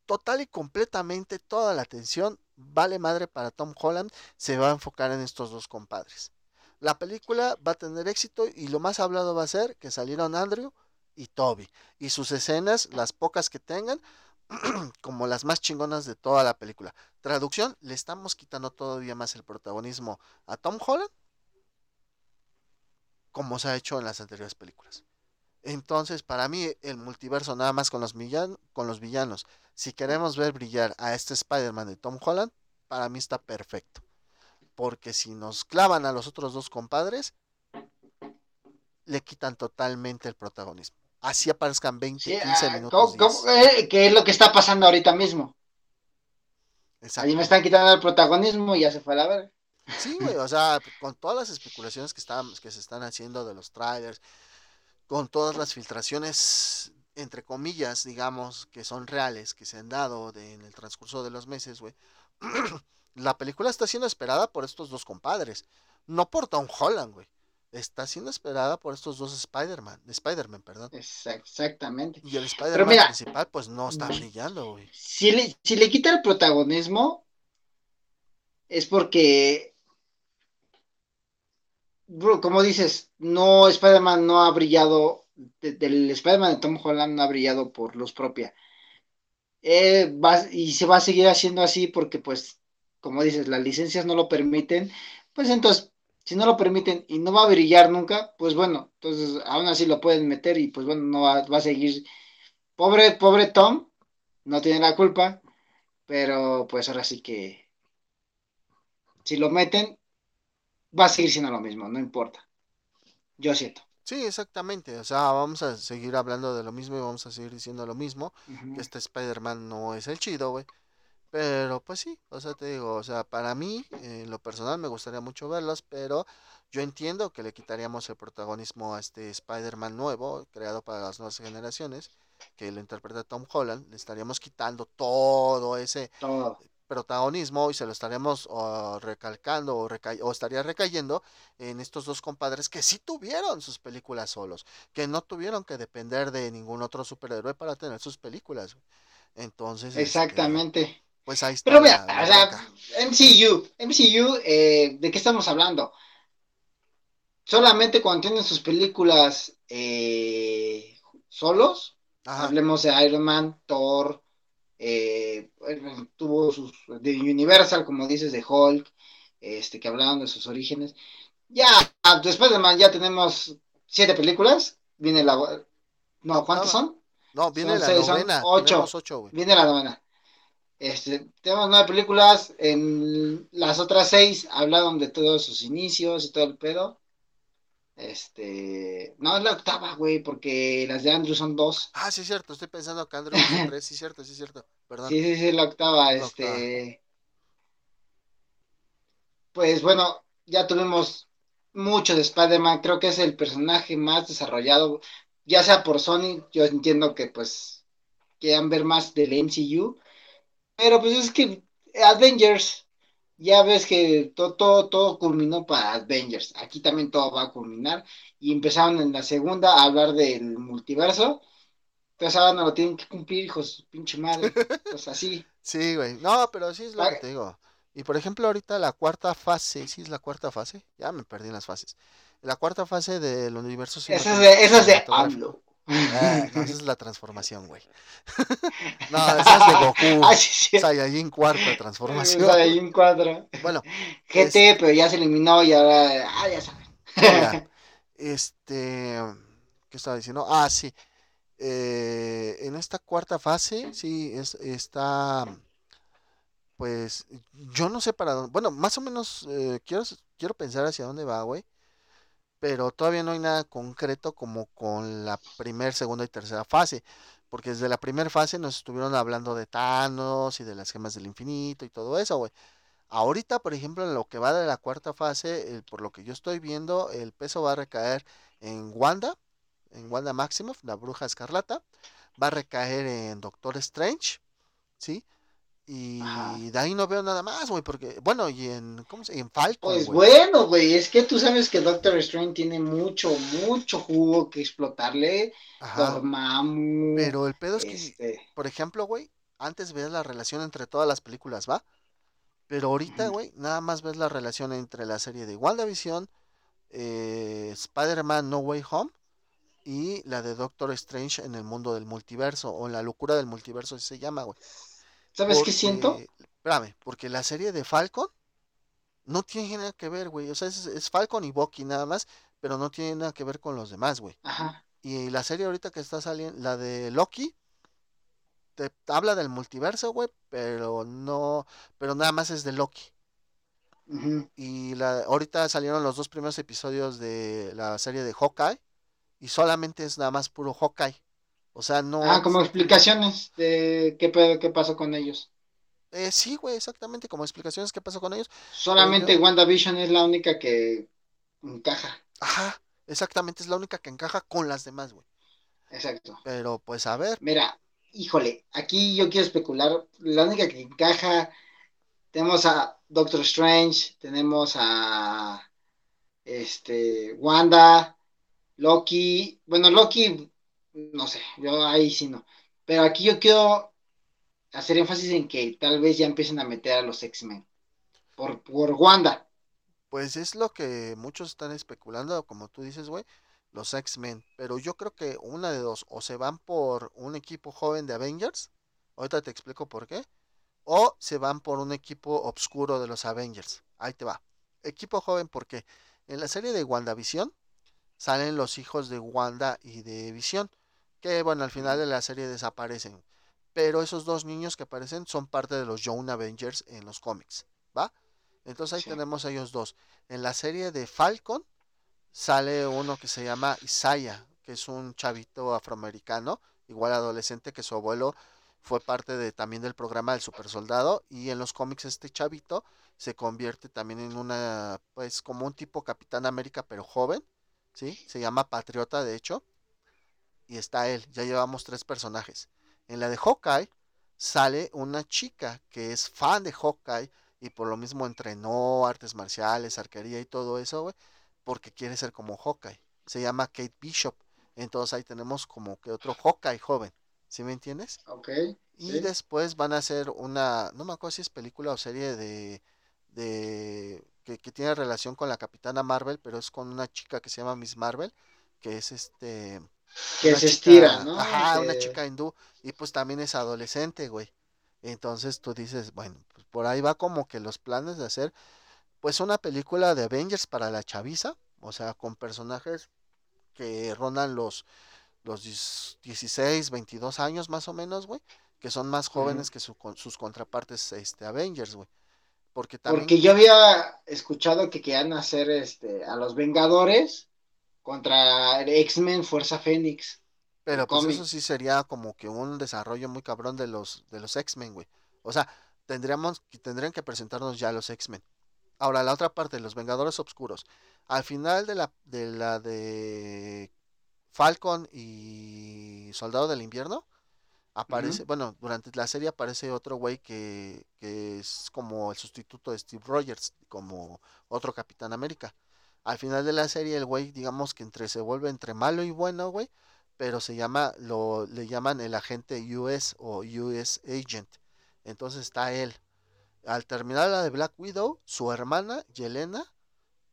Total y completamente toda la atención, vale madre para Tom Holland, se va a enfocar en estos dos compadres. La película va a tener éxito y lo más hablado va a ser que salieron Andrew y Toby. Y sus escenas, las pocas que tengan, (clears throat) como las más chingonas de toda la película. Traducción, le estamos quitando todavía más el protagonismo a Tom Holland como se ha hecho en las anteriores películas. Entonces, para mí, el multiverso nada más con los, con los villanos, si queremos ver brillar a este Spider-Man de Tom Holland, para mí está perfecto. Porque si nos clavan a los otros dos compadres, le quitan totalmente el protagonismo así aparezcan 20, 15 ah, minutos. Eh, ¿Qué es lo que está pasando ahorita mismo? Ahí me están quitando el protagonismo y ya se fue a la verga. Sí, güey, o sea, con todas las especulaciones que, están, que se están haciendo de los trailers, con todas las filtraciones, entre comillas, digamos, que son reales, que se han dado en el transcurso de los meses, güey, (clears throat) la película está siendo esperada por estos dos compadres, no por Tom Holland, güey está siendo esperada por estos dos Spider-Man, Spider-Man, perdón. Exactamente. Y el Spider-Man principal, pues no está brillando, güey. Si le, si le quita el protagonismo, es porque, como dices, no, Spider-Man no ha brillado, del Spider-Man de Tom Holland no ha brillado por luz propia. Eh, y se va a seguir haciendo así porque, pues, como dices, las licencias no lo permiten, pues entonces si no lo permiten y no va a brillar nunca, pues bueno, entonces aún así lo pueden meter y pues bueno, no va, a seguir. Pobre, pobre Tom, no tiene la culpa, pero pues ahora sí que si lo meten, va a seguir siendo lo mismo, no importa. Yo siento. Sí, exactamente. O sea, vamos a seguir hablando de lo mismo y vamos a seguir diciendo lo mismo. Este Spider-Man no es el chido, güey. Pero pues sí, o sea, te digo, o sea, para mí, en lo personal, me gustaría mucho verlos, pero yo entiendo que le quitaríamos el protagonismo a este Spider-Man nuevo, creado para las nuevas generaciones, que lo interpreta Tom Holland, le estaríamos quitando todo ese protagonismo y se lo estaríamos recalcando o, o estaría recayendo en estos dos compadres que sí tuvieron sus películas solos, que no tuvieron que depender de ningún otro superhéroe para tener sus películas. Entonces. Este, Exactamente. Pues ahí está. Pero o sea, MCU, MCU, eh, ¿de qué estamos hablando? Solamente cuando tienen sus películas eh, solos, hablemos de Iron Man, Thor, eh, tuvo sus de Universal, como dices, de Hulk, este, que hablaban de sus orígenes. Ya, después de Man ya tenemos siete películas, viene la... No, ¿cuántos son? No, viene la novena. ocho. ocho viene la novena. Este, tenemos nueve películas, en las otras seis hablaron de todos sus inicios y todo el pedo. Este, no es la octava, güey, porque las de Andrew son dos. Ah, sí, es cierto, estoy pensando que Andrew son tres, sí, es cierto, sí, es cierto, perdón. Sí, sí, sí, la octava, este. Pues bueno, ya tuvimos mucho de Spider-Man, creo que es el personaje más desarrollado, ya sea por Sony, yo entiendo que pues quieran ver más del MCU, pero pues es que Avengers, ya ves que todo, todo, todo culminó para Avengers. Aquí también todo va a culminar. Y empezaron en la segunda a hablar del multiverso. Entonces ahora no lo tienen que cumplir, hijos, pinche madre. Pues así. (laughs) Sí, güey. No, pero sí es lo que te digo. Y por ejemplo, ahorita la cuarta fase, ¿sí es la cuarta fase? Ya me perdí en las fases. La cuarta fase del universo Esa es de, esa es de AMLO. Ah, no, esa es la transformación, güey. (laughs) no, (laughs) esa es de Goku. Ah, sí. Saiyajin cuarta transformación. (laughs) Saiyajin 4. Bueno. GT, pero ya se eliminó y ahora. Ah, ya saben. este. ¿Qué estaba diciendo? Ah, sí. Eh, en esta cuarta fase, sí, es, está. Pues yo no sé para dónde. Bueno, más o menos eh, quiero, quiero pensar hacia dónde va, güey pero todavía no hay nada concreto como con la primera, segunda y tercera fase, porque desde la primera fase nos estuvieron hablando de Thanos y de las gemas del infinito y todo eso, güey. Ahorita, por ejemplo, en lo que va de la cuarta fase, por lo que yo estoy viendo, el peso va a recaer en Wanda, en Wanda Maximoff, la bruja escarlata, va a recaer en Doctor Strange, ¿sí? Y de ahí no veo nada más, güey, porque, bueno, y en, ¿cómo se En Falcon, Pues bueno, güey, es que tú sabes que Doctor Strange tiene mucho, mucho jugo que explotarle. Dormammu. Pero el pedo es que, este por ejemplo, güey, antes ves la relación entre todas las películas, ¿va? Pero ahorita, güey, nada más ves la relación entre la serie de WandaVision, eh, Spider-Man No Way Home y la de Doctor Strange en el mundo del multiverso, o la locura del multiverso, así se llama, güey. ¿Sabes qué siento? Espérame, porque la serie de Falcon no tiene nada que ver, güey. O sea, es, Falcon y Bucky nada más, pero no tiene nada que ver con los demás, güey. Ajá. Y la serie ahorita que está saliendo, la de Loki, te habla del multiverso, güey, pero no, pero nada más es de Loki. Y la, ahorita salieron los dos primeros episodios de la serie de Hawkeye y solamente es nada más puro Hawkeye. O sea, no. Ah, como explicaciones de qué, qué pasó con ellos. Eh, sí, güey, exactamente, como explicaciones qué pasó con ellos. Solamente WandaVision es la única que encaja. Ajá, exactamente, es la única que encaja con las demás, güey. Exacto. Pero pues a ver. Mira, híjole, aquí yo quiero especular. La única que encaja, tenemos a Doctor Strange, tenemos a este Wanda, Loki. Bueno, Loki no sé, yo ahí sí no. Pero aquí yo quiero hacer énfasis en que tal vez ya empiecen a meter a los X-Men. Por, por Wanda. Pues es lo que muchos están especulando, como tú dices, güey, los X-Men. Pero yo creo que una de dos, o se van por un equipo joven de Avengers, ahorita te explico por qué, o se van por un equipo obscuro de los Avengers. Ahí te va. Equipo joven porque en la serie de WandaVision salen los hijos de Wanda y de Visión que bueno, al final de la serie desaparecen. Pero esos dos niños que aparecen son parte de los Young Avengers en los cómics, ¿va? Entonces ahí tenemos a ellos dos. En la serie de Falcon sale uno que se llama Isaiah, que es un chavito afroamericano, igual adolescente que su abuelo fue parte de también del programa del super soldado y en los cómics este chavito se convierte también en una pues como un tipo Capitán América pero joven, ¿sí? Se llama Patriota de hecho y está él. Ya llevamos tres personajes. En la de Hawkeye sale una chica que es fan de Hawkeye y por lo mismo entrenó artes marciales, arquería y todo eso, güey, porque quiere ser como Hawkeye. Se llama Kate Bishop. Entonces ahí tenemos como que otro Hawkeye joven. ¿Sí me entiendes? Ok. Y después van a hacer una, no me acuerdo si es película o serie de, de que, que, tiene relación con la Capitana Marvel, pero es con una chica que se llama Miss Marvel, que es este, que se estira, ¿no? Ajá, una chica hindú. Y pues también es adolescente, güey. Entonces tú dices, bueno, pues por ahí va como que los planes de hacer, pues una película de Avengers para la chaviza, o sea, con personajes que rondan los, los 16, 22 años más o menos, güey, que son más jóvenes que sus contrapartes este, Avengers, güey. Porque, también... Porque yo había escuchado que querían hacer este, a los Vengadores contra X-Men Fuerza Fénix. Pero pues eso sí sería como que un desarrollo muy cabrón de los de los X-Men, güey. O sea, tendríamos tendrían que presentarnos ya los X-Men. Ahora la otra parte, los Vengadores Obscuros. Al final de la de la de Falcon y Soldado del Invierno aparece, bueno, durante la serie aparece otro güey que, que es como el sustituto de Steve Rogers, como otro Capitán América. Al final de la serie el güey, digamos que entre se vuelve entre malo y bueno, güey, pero se llama, lo, le llaman el agente US o US Agent. Entonces está él. Al terminar la de Black Widow, su hermana, Yelena,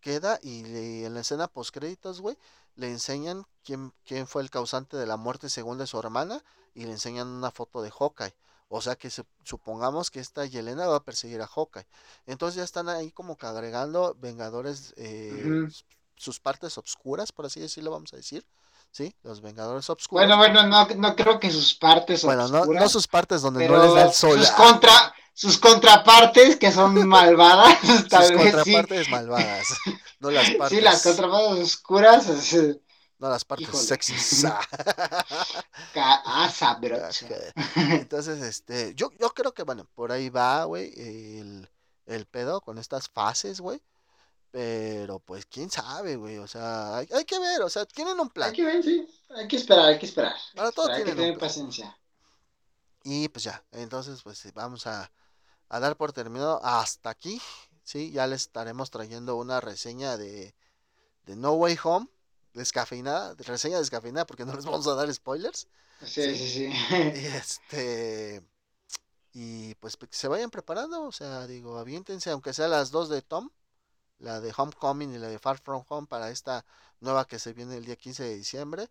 queda y en la escena post créditos, güey, le enseñan quién, quién fue el causante de la muerte según de su hermana y le enseñan una foto de Hawkeye. O sea que supongamos que esta Yelena va a perseguir a Hawkeye. Entonces ya están ahí como que agregando Vengadores, eh, sus partes obscuras, por así decirlo, vamos a decir. ¿Sí? Los Vengadores Obscuros. Bueno, bueno, no, no creo que sus partes bueno, obscuras. Bueno, no, sus partes donde no les da el sol. Sus, contra, sus contrapartes que son (laughs) malvadas. Tal sus contrapartes malvadas. No las (laughs) partes. Sí, las contrapartes oscuras. No las partes sexys. (laughs) ah, (laughs) Entonces, este, yo, yo creo que, bueno, por ahí va, güey, el, el pedo con estas fases, güey. Pero pues quién sabe, güey. O sea, hay, que ver, o sea, tienen un plan. Hay que ver, sí. Hay que esperar, hay que esperar. Para todo hay que tener paciencia. Y pues ya, entonces pues vamos a, a, dar por terminado hasta aquí. Sí, ya les estaremos trayendo una reseña de, de No Way Home, descafeinada, reseña descafeinada porque no les (laughs) vamos a dar spoilers. Sí, sí, sí. Y este y pues se vayan preparando, o sea, digo, aviéntense, aunque sea las dos de Tom, la de Homecoming y la de Far From Home para esta nueva que se viene el día 15 de diciembre,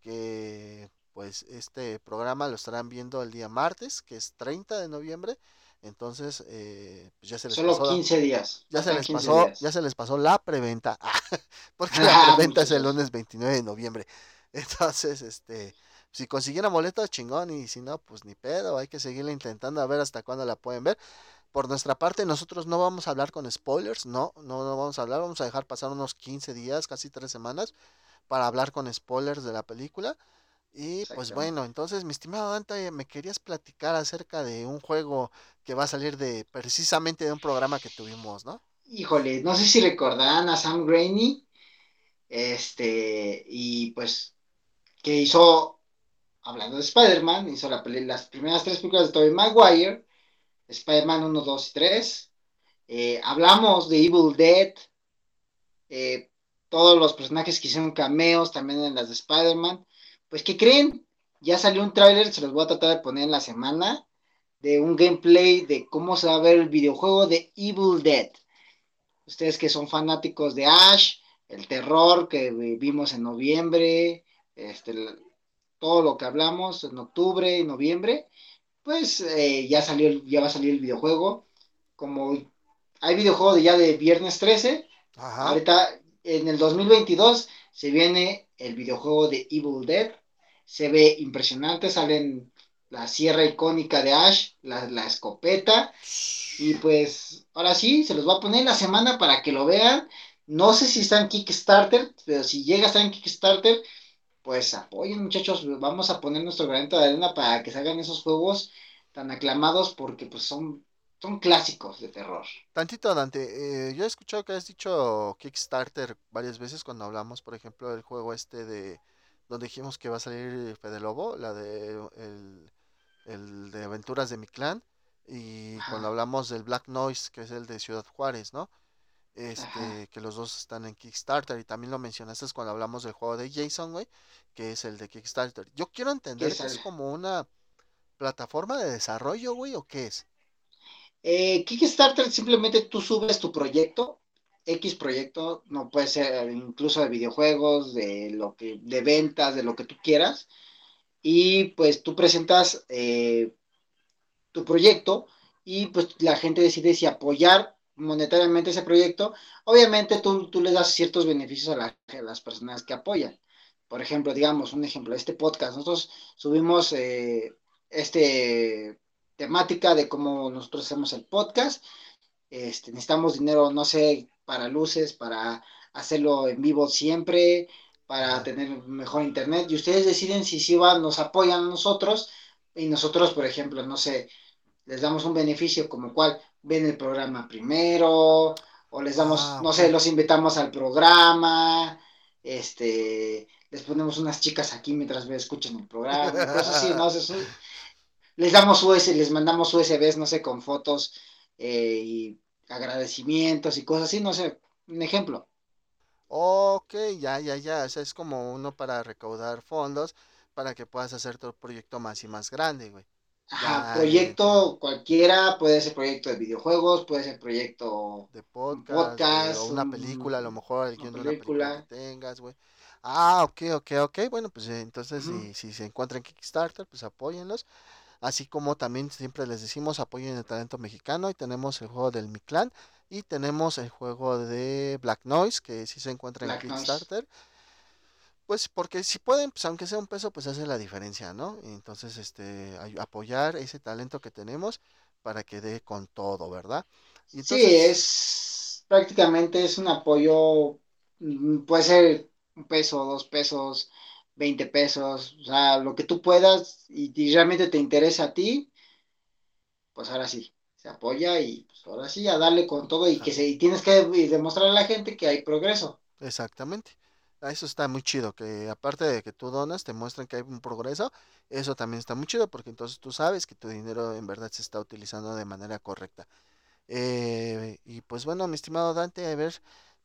que pues este programa lo estarán viendo el día martes, que es 30 de noviembre. Entonces, eh, pues ya se les Solo 15 días. Ya se les pasó, ya se les pasó la preventa, (laughs) porque la ah, preventa es el lunes 29 de noviembre. (laughs) Entonces, este, si consiguieran boletos, chingón, y si no, pues ni pedo, hay que seguirle intentando a ver hasta cuándo la pueden ver. Por nuestra parte, nosotros no vamos a hablar con spoilers, no, no, no vamos a hablar, vamos a dejar pasar unos 15 días, casi 3 semanas, para hablar con spoilers de la película. Y pues bueno, entonces, mi estimado Dante, me querías platicar acerca de un juego que va a salir de precisamente de un programa que tuvimos, ¿no? Híjole, no sé si recordarán a Sam Raimi, este, y pues, que hizo, hablando de Spider-Man, hizo la, las primeras tres películas de Tobey Maguire, Spider-Man 1, 2 y 3. Eh, hablamos de Evil Dead. Eh, todos los personajes que hicieron cameos también en las de Spider-Man. Pues, ¿qué creen? Ya salió un tráiler, se los voy a tratar de poner en la semana, de un gameplay de cómo se va a ver el videojuego de Evil Dead. Ustedes que son fanáticos de Ash, el terror que vimos en noviembre, este, todo lo que hablamos en octubre y noviembre, pues eh, ya salió, ya va a salir el videojuego. Como hay videojuego de ya de viernes 13, ahorita en el 2022 se viene el videojuego de Evil Dead. Se ve impresionante, salen la sierra icónica de Ash, la, la escopeta. Y pues ahora sí, se los va a poner la semana para que lo vean. No sé si está en Kickstarter, pero si llega a estar en Kickstarter, pues apoyen muchachos, vamos a poner nuestro granito de arena para que salgan esos juegos tan aclamados porque pues son, son clásicos de terror. Tantito Dante, eh, yo he escuchado que has dicho Kickstarter varias veces cuando hablamos, por ejemplo, del juego este de donde dijimos que va a salir Fede Lobo, la de el, de aventuras de mi clan, y cuando hablamos del Black Noise, que es el de Ciudad Juárez, ¿no? este, que los dos están en Kickstarter y también lo mencionaste cuando hablamos del juego de Jason, güey, que es el de Kickstarter. Yo quiero entender que es como una plataforma de desarrollo, güey, o qué es. Eh, Kickstarter simplemente tú subes tu proyecto, X proyecto, no puede ser incluso de videojuegos, de lo que, de ventas, de lo que tú quieras, y pues tú presentas eh, tu proyecto y pues la gente decide si apoyar monetariamente ese proyecto, obviamente tú, tú les das ciertos beneficios a, las personas que apoyan. Por ejemplo, digamos, un ejemplo, este podcast, nosotros subimos eh, este temática de cómo nosotros hacemos el podcast. Este, necesitamos dinero, no sé, para luces, para hacerlo en vivo siempre, para tener mejor internet. Y ustedes deciden si sí van, nos apoyan a nosotros y nosotros, por ejemplo, no sé, les damos un beneficio como cual ven el programa primero, o les damos, ah, no sé, los invitamos al programa, este, les ponemos unas chicas aquí mientras escuchan el programa, cosas así, ¿no? (laughs) les damos US, les mandamos USBs, no sé, con fotos eh, y agradecimientos y cosas así, no sé, un ejemplo. Ok, ya, ya, ya, o sea, es como uno para recaudar fondos para que puedas hacer tu proyecto más y más grande, güey. Ajá, proyecto cualquiera, puede ser proyecto de videojuegos, puede ser proyecto de podcast, o una película, a lo mejor alguien de una película que tengas, güey. Ah, ok, ok, ok. Bueno, pues eh, entonces si, si, se encuentran en Kickstarter, pues apóyenlos. Así como también siempre les decimos apoyen el talento mexicano y tenemos el juego del Mi Clan y tenemos el juego de Black Noise que si se encuentra en Kickstarter. Pues porque si pueden, pues aunque sea un peso, pues hace la diferencia, ¿no? Entonces, este, apoyar ese talento que tenemos para que dé con todo, ¿verdad? sí, es prácticamente es un apoyo, mm, puede ser un peso, dos pesos, 20 pesos, o sea, lo que tú puedas y, realmente te interesa a ti, pues ahora sí, se apoya y pues ahora sí, a darle con todo y que se, y tienes que demostrar a la gente que hay progreso. Exactamente. Ah, eso está muy chido, que aparte de que tú donas, te muestran que hay un progreso, eso también está muy chido porque entonces tú sabes que tu dinero en verdad se está utilizando de manera correcta. Eh, y pues bueno, mi estimado Dante, a ver,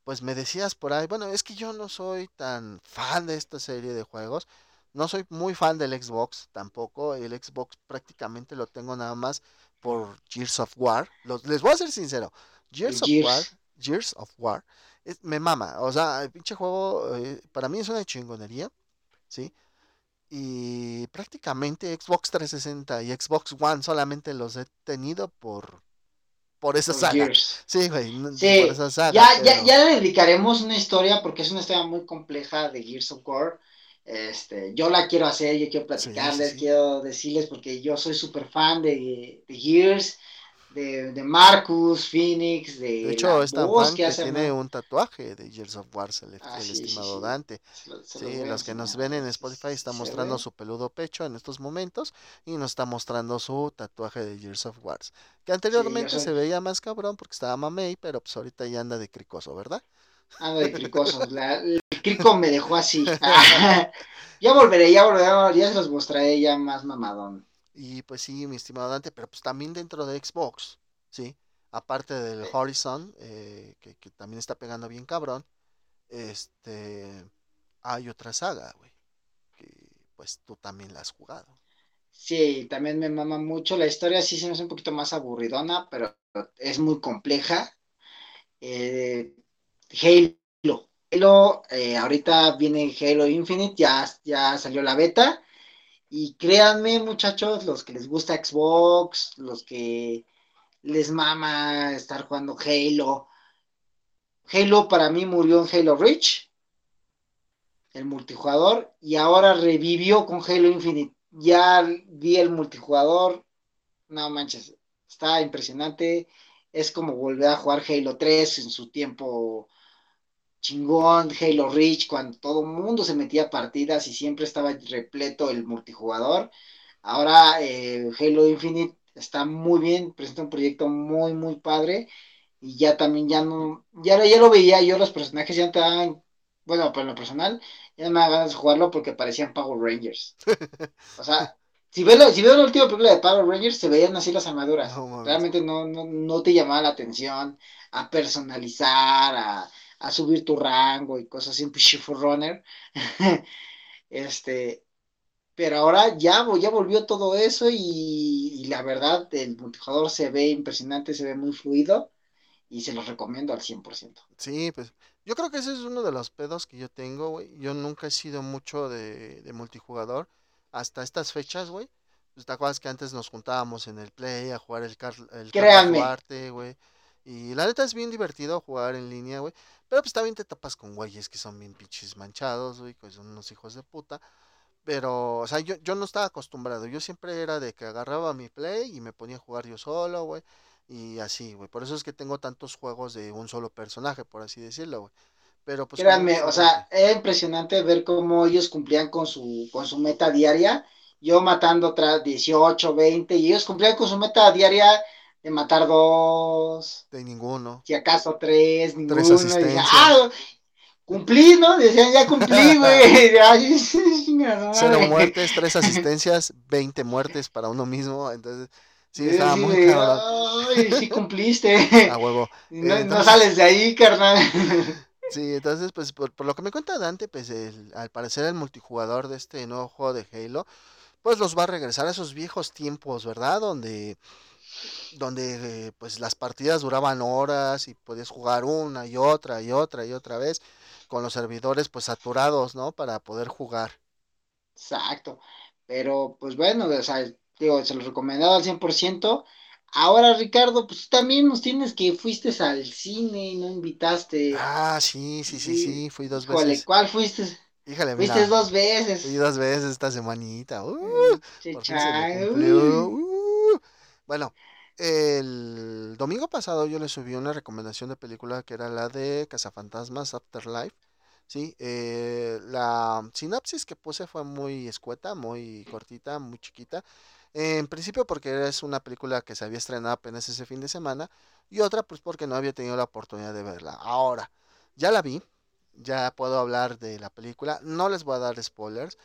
pues me decías por ahí, bueno, es que yo no soy tan fan de esta serie de juegos, no soy muy fan del Xbox tampoco, el Xbox prácticamente lo tengo nada más por Gears of War, les voy a ser sincero, Gears of War, Gears of War, me mama, o sea, el pinche juego eh, para mí es una chingonería, ¿sí? Y prácticamente Xbox 360 y Xbox One solamente los he tenido por por esa saga. Sí, güey, sí. por esa saga. Ya, ya, ya le dedicaremos una historia porque es una historia muy compleja de Gears of War. Este, yo la quiero hacer, yo quiero platicarles, quiero decirles porque yo soy súper fan de, de Gears de, Marcus, Phoenix, de. De hecho, esta fan que, tiene un tatuaje de Gears of War, el, ah, estimado Dante. sí, los, que nos ven en Spotify está mostrando su peludo pecho en estos momentos y nos está mostrando su tatuaje de Gears of War. Que anteriormente se veía más cabrón porque estaba mamey, pero pues ahorita ya anda de cricoso, ¿verdad? Anda de cricoso. (laughs) el crico me dejó así. (laughs) ya volveré, ya volveré, ya se los mostraré ya más mamadón. Y pues sí, mi estimado Dante, pero pues también dentro de Xbox, ¿sí? Aparte del Horizon, eh, que, también está pegando bien cabrón, este, hay otra saga, güey, que pues tú también la has jugado. Sí, también me mama mucho. La historia sí se me hace un poquito más aburridona, pero es muy compleja. Eh, Halo. Halo, eh, ahorita viene Halo Infinite, ya, ya salió la beta. Y créanme, muchachos, los que les gusta Xbox, los que les mama estar jugando Halo. Halo para mí murió en Halo Reach, el multijugador, y ahora revivió con Halo Infinite. Ya vi el multijugador, no manches, está impresionante. Es como volver a jugar Halo 3 en su tiempo chingón, Halo Reach, cuando todo el mundo se metía a partidas y siempre estaba repleto el multijugador. Ahora eh, Halo Infinite está muy bien, presenta un proyecto muy, muy padre. Y ya también ya no, ya, ya lo veía yo, los personajes ya estaban, bueno, pero en lo personal, ya no me da ganas de jugarlo porque parecían Power Rangers. o sea, (laughs) si ves, si la última película de Power Rangers, se veían así las armaduras. Realmente no, no, no te llamaba la atención a personalizar, a, a subir tu rango y cosas así, un runner. (laughs) este, pero ahora ya, ya volvió todo eso y, la verdad, el multijugador se ve impresionante, se ve muy fluido y se los recomiendo al 100%. Sí, pues yo creo que ese es uno de los pedos que yo tengo, güey. Yo nunca he sido mucho de, de multijugador hasta estas fechas, güey. Pues, ¿Te acuerdas que antes nos juntábamos en el Play a jugar el, car el Créanme. güey? Y la neta es bien divertido jugar en línea, güey. Pero pues también te tapas con güeyes que son bien pinches manchados, güey, que son unos hijos de puta. Pero, o sea, yo, yo no estaba acostumbrado. Yo siempre era de que agarraba mi play y me ponía a jugar yo solo, güey. Y así, güey. Por eso es que tengo tantos juegos de un solo personaje, por así decirlo, güey. Pero pues. Créanme, o sea, era impresionante ver cómo ellos cumplían con su, con su meta diaria. Yo matando tras 18, 20, y ellos cumplían con su meta diaria de matar dos. De ninguno. Si acaso tres, ninguno. Tres asistencias. ah, cumplí, ¿no? Decían, ya cumplí, (laughs) güey. (laughs) (laughs) Cero muertes, tres asistencias, veinte muertes para uno mismo. Entonces, sí, estaba muy. Ay, sí cumpliste. A huevo. No, sales de ahí, carnal. Sí, entonces, pues, por, lo que me cuenta Dante, pues, el, al parecer el multijugador de este nuevo juego de Halo, pues los va a regresar a esos viejos tiempos, ¿verdad? Donde donde pues las partidas duraban horas y podías jugar una y otra y otra y otra vez con los servidores pues saturados, ¿no? Para poder jugar. Exacto. Pero pues bueno, o sea, digo, se los recomendaba al 100%. Ahora, Ricardo, pues también nos tienes que fuiste al cine y no invitaste. Ah, sí, sí, sí, sí, fui dos veces. ¿Cuál fuiste? Híjole, Fuiste dos veces. Fui dos veces esta semanita. Uh, uh. Bueno, el domingo pasado yo le subí una recomendación de película que era la de Cazafantasmas Afterlife. Sí, eh, la sinapsis que puse fue muy escueta, muy cortita, muy chiquita. En principio porque es una película que se había estrenado apenas ese fin de semana y otra pues porque no había tenido la oportunidad de verla. Ahora, ya la vi, ya puedo hablar de la película, no les voy a dar spoilers.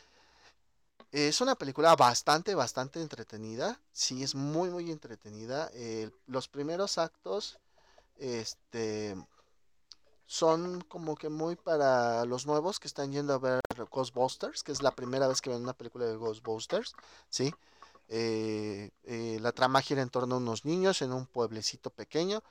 Es una película bastante, bastante entretenida. Sí, es muy, muy entretenida. los primeros actos, este, son como que muy para los nuevos que están yendo a ver Ghostbusters, que es la primera vez que ven una película de Ghostbusters, ¿sí? Eh, eh, la trama gira en torno a unos niños en un pueblecito pequeño.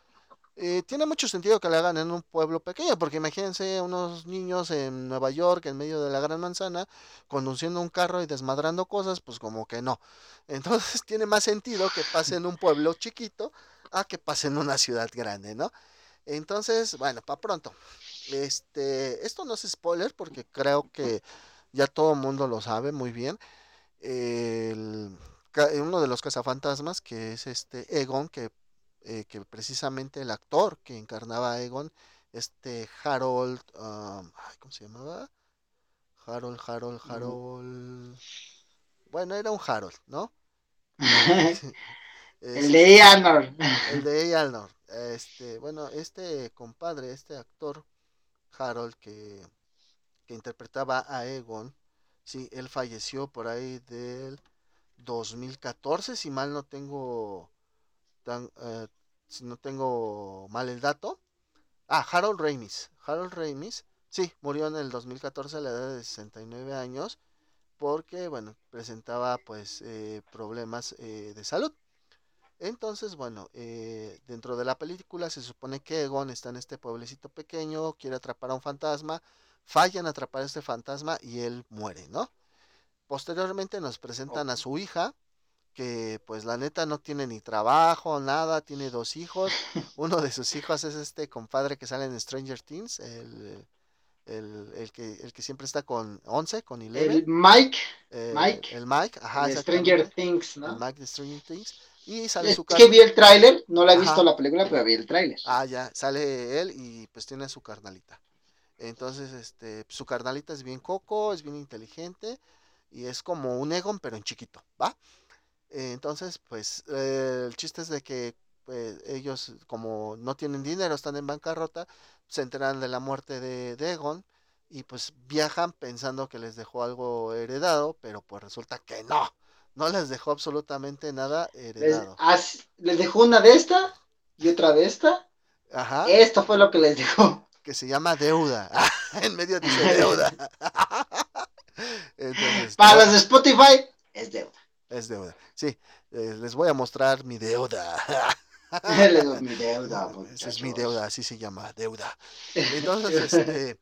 Eh, tiene mucho sentido que la hagan en un pueblo pequeño, porque imagínense unos niños en Nueva York, en medio de la gran manzana, conduciendo un carro y desmadrando cosas, pues como que no. (laughs) Entonces tiene más sentido que pase en un pueblo chiquito a que pase en una ciudad grande, ¿no? Entonces, bueno, para pronto. Este, esto no es spoiler porque creo que ya todo el mundo lo sabe muy bien. uno de los cazafantasmas, que es este Egon, que, eh, que precisamente el actor que encarnaba a Egon, este Harold, ¿cómo se llamaba? Harold, Harold, Harold. Bueno, era un Harold, ¿no? (laughs) el de Eanor. El de Eanor. Este, bueno, este compadre, este actor, Harold, que, que interpretaba a Egon, sí, él falleció por ahí del 2014, si mal no tengo, tan, eh, si no tengo mal el dato. Ah, Harold Ramis. Harold Ramis, sí, murió en el 2014 a la edad de 69 años porque, bueno, presentaba pues eh, problemas eh, de salud. Entonces, bueno, eh, dentro de la película se supone que Egon está en este pueblecito pequeño, quiere atrapar a un fantasma, fallan a atrapar a este fantasma y él muere, ¿no? Posteriormente nos presentan a su hija, que pues la neta no tiene ni trabajo, nada, tiene dos hijos. Uno de sus hijos es este compadre que sale en Stranger Things, el, el, que, el que siempre está con 11, con Eleven. El Mike. Eh, Mike. El Mike, ajá. De Stranger Things, ¿no? El Mike de Stranger Things. Y sale su Es que vi el tráiler, no la he visto la película, pero vi el tráiler. Ah, ya, sale él y pues tiene su carnalita. Entonces, este, su carnalita es bien coco, es bien inteligente y es como un Egon, pero en chiquito, ¿va? Entonces, pues, eh, el chiste es de que pues, ellos, como no tienen dinero, están en bancarrota, se enteran de la muerte de, de Egon y pues viajan pensando que les dejó algo heredado, pero pues resulta que no no les dejó absolutamente nada heredado. Les, dejó una de esta y otra de esta. Ajá. Esto fue lo que les dejó. Que se llama deuda. (laughs) en medio dice (laughs) deuda. (laughs) Para los de Spotify, es deuda. Es deuda. Sí, eh, les voy a mostrar mi deuda. (laughs) (laughs) mi deuda. Esa es mi deuda, así se llama, deuda. (laughs) Entonces, este,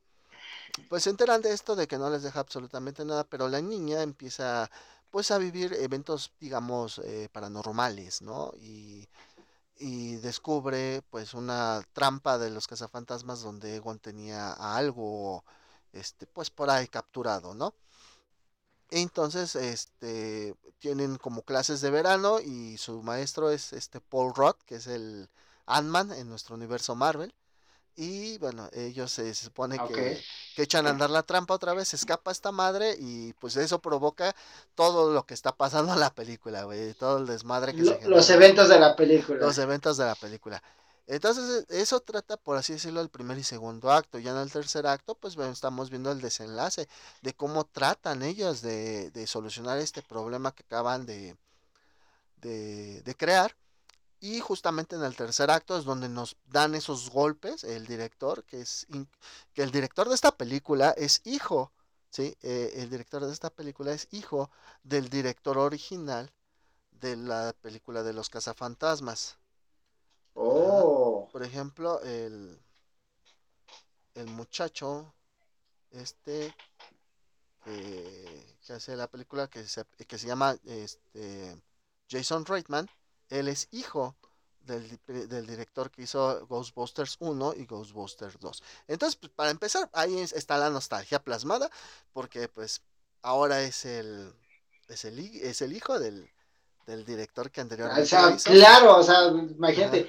pues se enteran de esto, de que no les deja absolutamente nada, pero la niña empieza pues a vivir eventos, digamos, eh, paranormales, ¿no? Y, y, descubre pues una trampa de los cazafantasmas donde Egon tenía a algo, este, pues por ahí capturado, ¿no? Entonces, este, tienen como clases de verano y su maestro es este Paul Roth, que es el Ant-Man en nuestro universo Marvel. Y bueno, ellos se, supone que, echan a andar la trampa otra vez, escapa esta madre y pues eso provoca todo lo que está pasando en la película, güey, todo el desmadre que se Los eventos de la película. Los eventos de la película. Entonces, e, eso trata, por así decirlo, el primer y segundo acto. Ya en el tercer acto, pues bueno, estamos viendo el desenlace de cómo tratan ellos de, de solucionar este problema que acaban de, de, de crear. Y justamente en el tercer acto es donde nos dan esos golpes el director, que es que el director de esta película es hijo ¿sí? Eh, el director de esta película es hijo del director original de la película de los cazafantasmas. Oh. Por ejemplo, el, el muchacho, este, que hace la película que se, que se llama este, Jason Reitman, él es hijo del, director que hizo Ghostbusters 1 y Ghostbusters 2. Entonces, pues, para empezar, ahí está la nostalgia plasmada, porque pues ahora es el, es el, es el hijo del, director que anteriormente. O sea, claro, o sea, imagínate,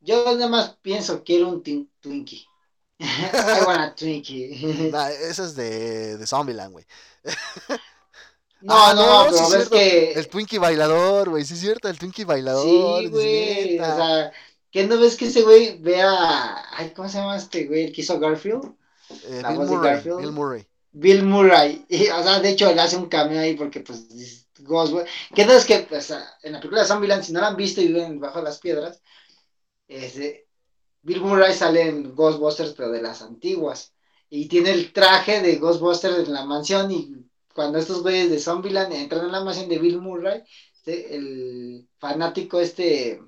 yo nada más pienso, quiero un Twinkie. I want a Twinkie. eso es de, de Zombieland, güey. (laughs) No, ah, no, pero ves que. El Twinkie bailador, güey, sí es cierto, el Twinkie bailador. Sí, güey. O sea, ¿qué no ves que ese güey vea. Ay, ¿cómo se llama este güey? El que hizo Garfield. Eh, Bill, Murray, Bill Murray. (laughs) Bill Murray. o sea, de hecho, él hace un cameo ahí porque, pues, ¿Qué no es que, pues, en la película de Zombieland, si no la han visto y viven bajo las piedras, este, Bill Murray sale en Ghostbusters, pero de las antiguas. Y tiene el traje de Ghostbusters en la mansión y cuando estos güeyes de Zombieland entran en la mansión de Bill Murray, este, el fanático este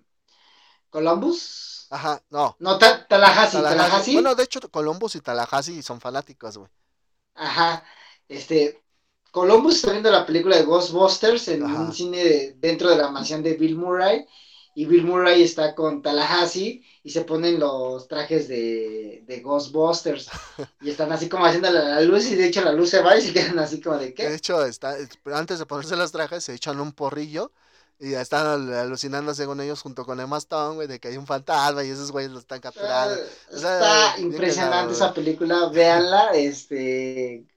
Columbus. Ajá, no. No, Tallahassee, Tallahassee, Bueno, de hecho, Columbus y Tallahassee son fanáticos, güey. Ajá, este, Columbus está viendo la película de Ghostbusters en un cine dentro de la mansión de Bill Murray y Bill Murray está con Tallahassee y se ponen los trajes de, de Ghostbusters (laughs) y están así como haciendo la, luz y de hecho la luz se va y se quedan así como de qué. De hecho, está, antes de ponerse los trajes se echan un porrillo y ya están alucinando según ellos junto con Emma Stone, güey, de que hay un fantasma y esos güeyes lo están capturando. está impresionante esa película, véanla, este...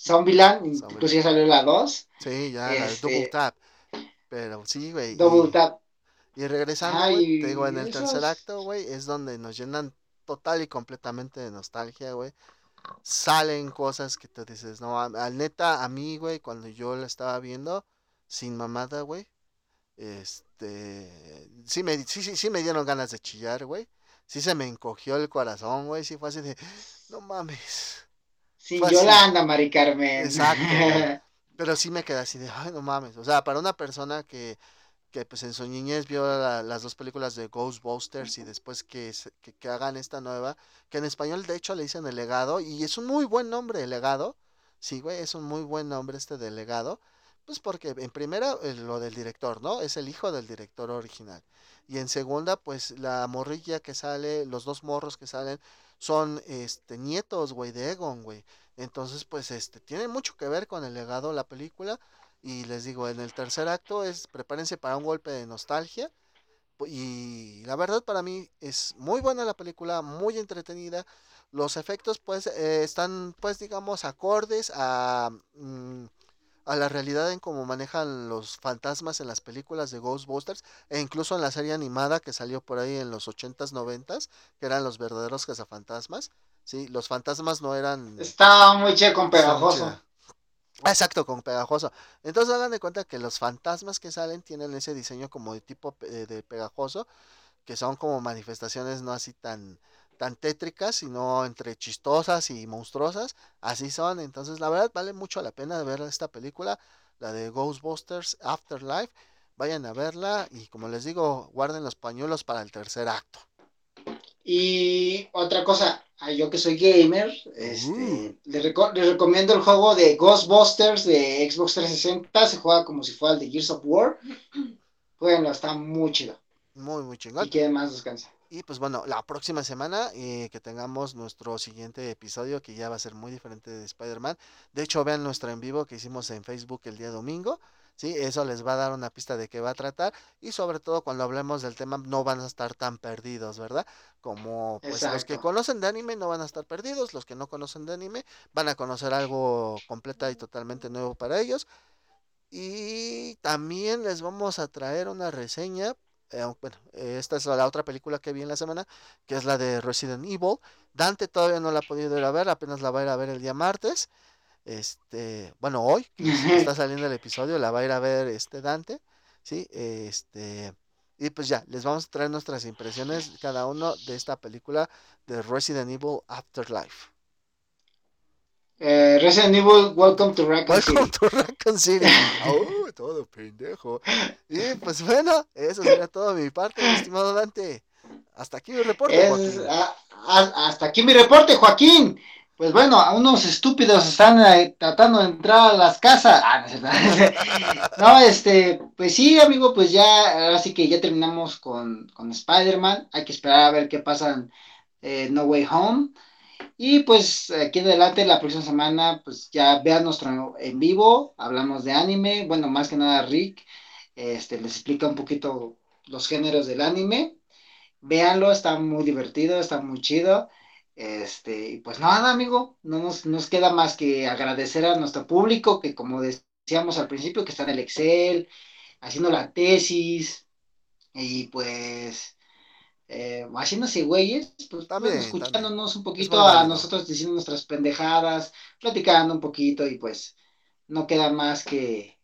Zombieland, incluso ya salió la 2. Sí, ya, este, Double Tap. Pero sí, güey. Double Tap. Y regresando, te digo, en el tercer acto, güey, es donde nos llenan total y completamente de nostalgia, güey. Salen cosas que te dices, no, al neta, a mí, güey, cuando yo la estaba viendo, sin mamada, güey, este, sí me, sí, sí, sí me dieron ganas de chillar, güey. Sí se me encogió el corazón, güey, sí fue así de, no mames. Sí, Yolanda, Mari Carmen. Exacto. (laughs) Pero sí me quedé así de, ay, no mames. O sea, para una persona que que pues en su niñez vio las dos películas de Ghostbusters y después que, que, hagan esta nueva, que en español de hecho le dicen El Legado y es un muy buen nombre El Legado, sí güey, es un muy buen nombre este de Legado, pues porque en primera lo del director, ¿no? Es el hijo del director original y en segunda pues la morrilla que sale, los dos morros que salen son este nietos, güey, de Egon, güey. Entonces pues este tiene mucho que ver con El Legado la película y les digo, en el tercer acto es prepárense para un golpe de nostalgia. Y la verdad para mí es muy buena la película, muy entretenida. Los efectos pues eh, están pues digamos acordes a, mm, a la realidad en cómo manejan los fantasmas en las películas de Ghostbusters e incluso en la serie animada que salió por ahí en los 80s, 90s, que eran los verdaderos cazafantasmas. Sí, los fantasmas no eran... Estaba muy checo, pegajoso. Exacto, con pegajoso. Entonces hagan de cuenta que los fantasmas que salen tienen ese diseño como de tipo de pegajoso, que son como manifestaciones no así tan, tan tétricas, sino entre chistosas y monstruosas. Así son. Entonces, la verdad, vale mucho la pena ver esta película, la de Ghostbusters Afterlife. Vayan a verla y como les digo, guarden los pañuelos para el tercer acto. Y otra cosa, yo que soy gamer, este, les, recomiendo el juego de Ghostbusters de Xbox 360. Se juega como si fuera el de Gears of War. Bueno, está muy chido. Muy, muy chingón. Y que más descansa. Y pues bueno, la próxima semana eh, que tengamos nuestro siguiente episodio, que ya va a ser muy diferente de Spider-Man. De hecho, vean nuestro en vivo que hicimos en Facebook el día domingo. ¿sí? Eso les va a dar una pista de qué va a tratar y sobre todo cuando hablemos del tema no van a estar tan perdidos, ¿verdad? Como pues los que conocen de anime no van a estar perdidos, los que no conocen de anime van a conocer algo completa y totalmente nuevo para ellos. Y también les vamos a traer una reseña eh, bueno, esta es la otra película que vi en la semana, que es la de Resident Evil. Dante todavía no la ha podido ir a ver, apenas la va a ir a ver el día martes. Este, bueno, hoy está saliendo el episodio, la va a ir a ver este Dante, ¿sí? Este, y pues ya, les vamos a traer nuestras impresiones cada uno de esta película de Resident Evil Afterlife. Eh, Resident Evil, Welcome to Raccoon Welcome to Raccoon City. (laughs) Oh, todo pendejo. Y pues bueno, eso sería todo de mi parte, mi estimado Dante. Hasta aquí mi reporte. Es, hasta aquí mi reporte, Joaquín. Pues bueno, a unos estúpidos están eh, tratando de entrar a las casas. Ah, no, (laughs) este, pues sí, amigo, pues ya, así que ya terminamos con, con Spider-Man. Hay que esperar a ver qué pasa en No Way Home. Y pues aquí adelante, la próxima semana, pues ya vean nuestro en vivo, hablamos de anime. Bueno, más que nada, Rick este, les explica un poquito los géneros del anime. Véanlo, está muy divertido, está muy chido. Este, y pues nada, amigo, no nos, nos queda más que agradecer a nuestro público que como decíamos al principio, que está en el Excel, haciendo la tesis, y pues eh, haciéndose güeyes, pues también, escuchándonos un poquito a nosotros diciendo nuestras pendejadas, platicando un poquito, y pues no queda más que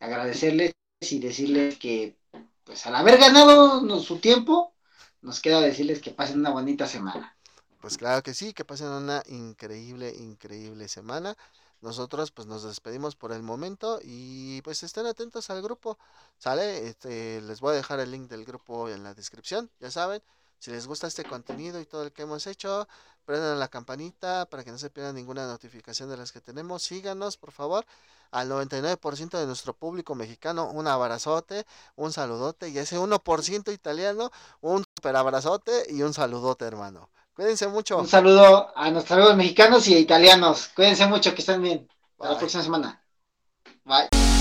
agradecerles y decirles que pues al haber ganado su tiempo, nos queda decirles que pasen una bonita semana. Pues claro que sí, que pasen una increíble, increíble semana. Nosotros pues nos despedimos por el momento y pues estén atentos al grupo. Sale, este, les voy a dejar el link del grupo en la descripción, ya saben. Si les gusta este contenido y todo el que hemos hecho, prendan la campanita para que no se pierdan ninguna notificación de las que tenemos. Síganos, por favor. Al 99% de nuestro público mexicano, un abrazote, un saludote. Y ese 1% italiano, un super abrazote y un saludote, hermano. Cuídense mucho. Un saludo a nuestros amigos mexicanos y italianos. Cuídense mucho, que estén bien. Hasta la próxima semana. Bye.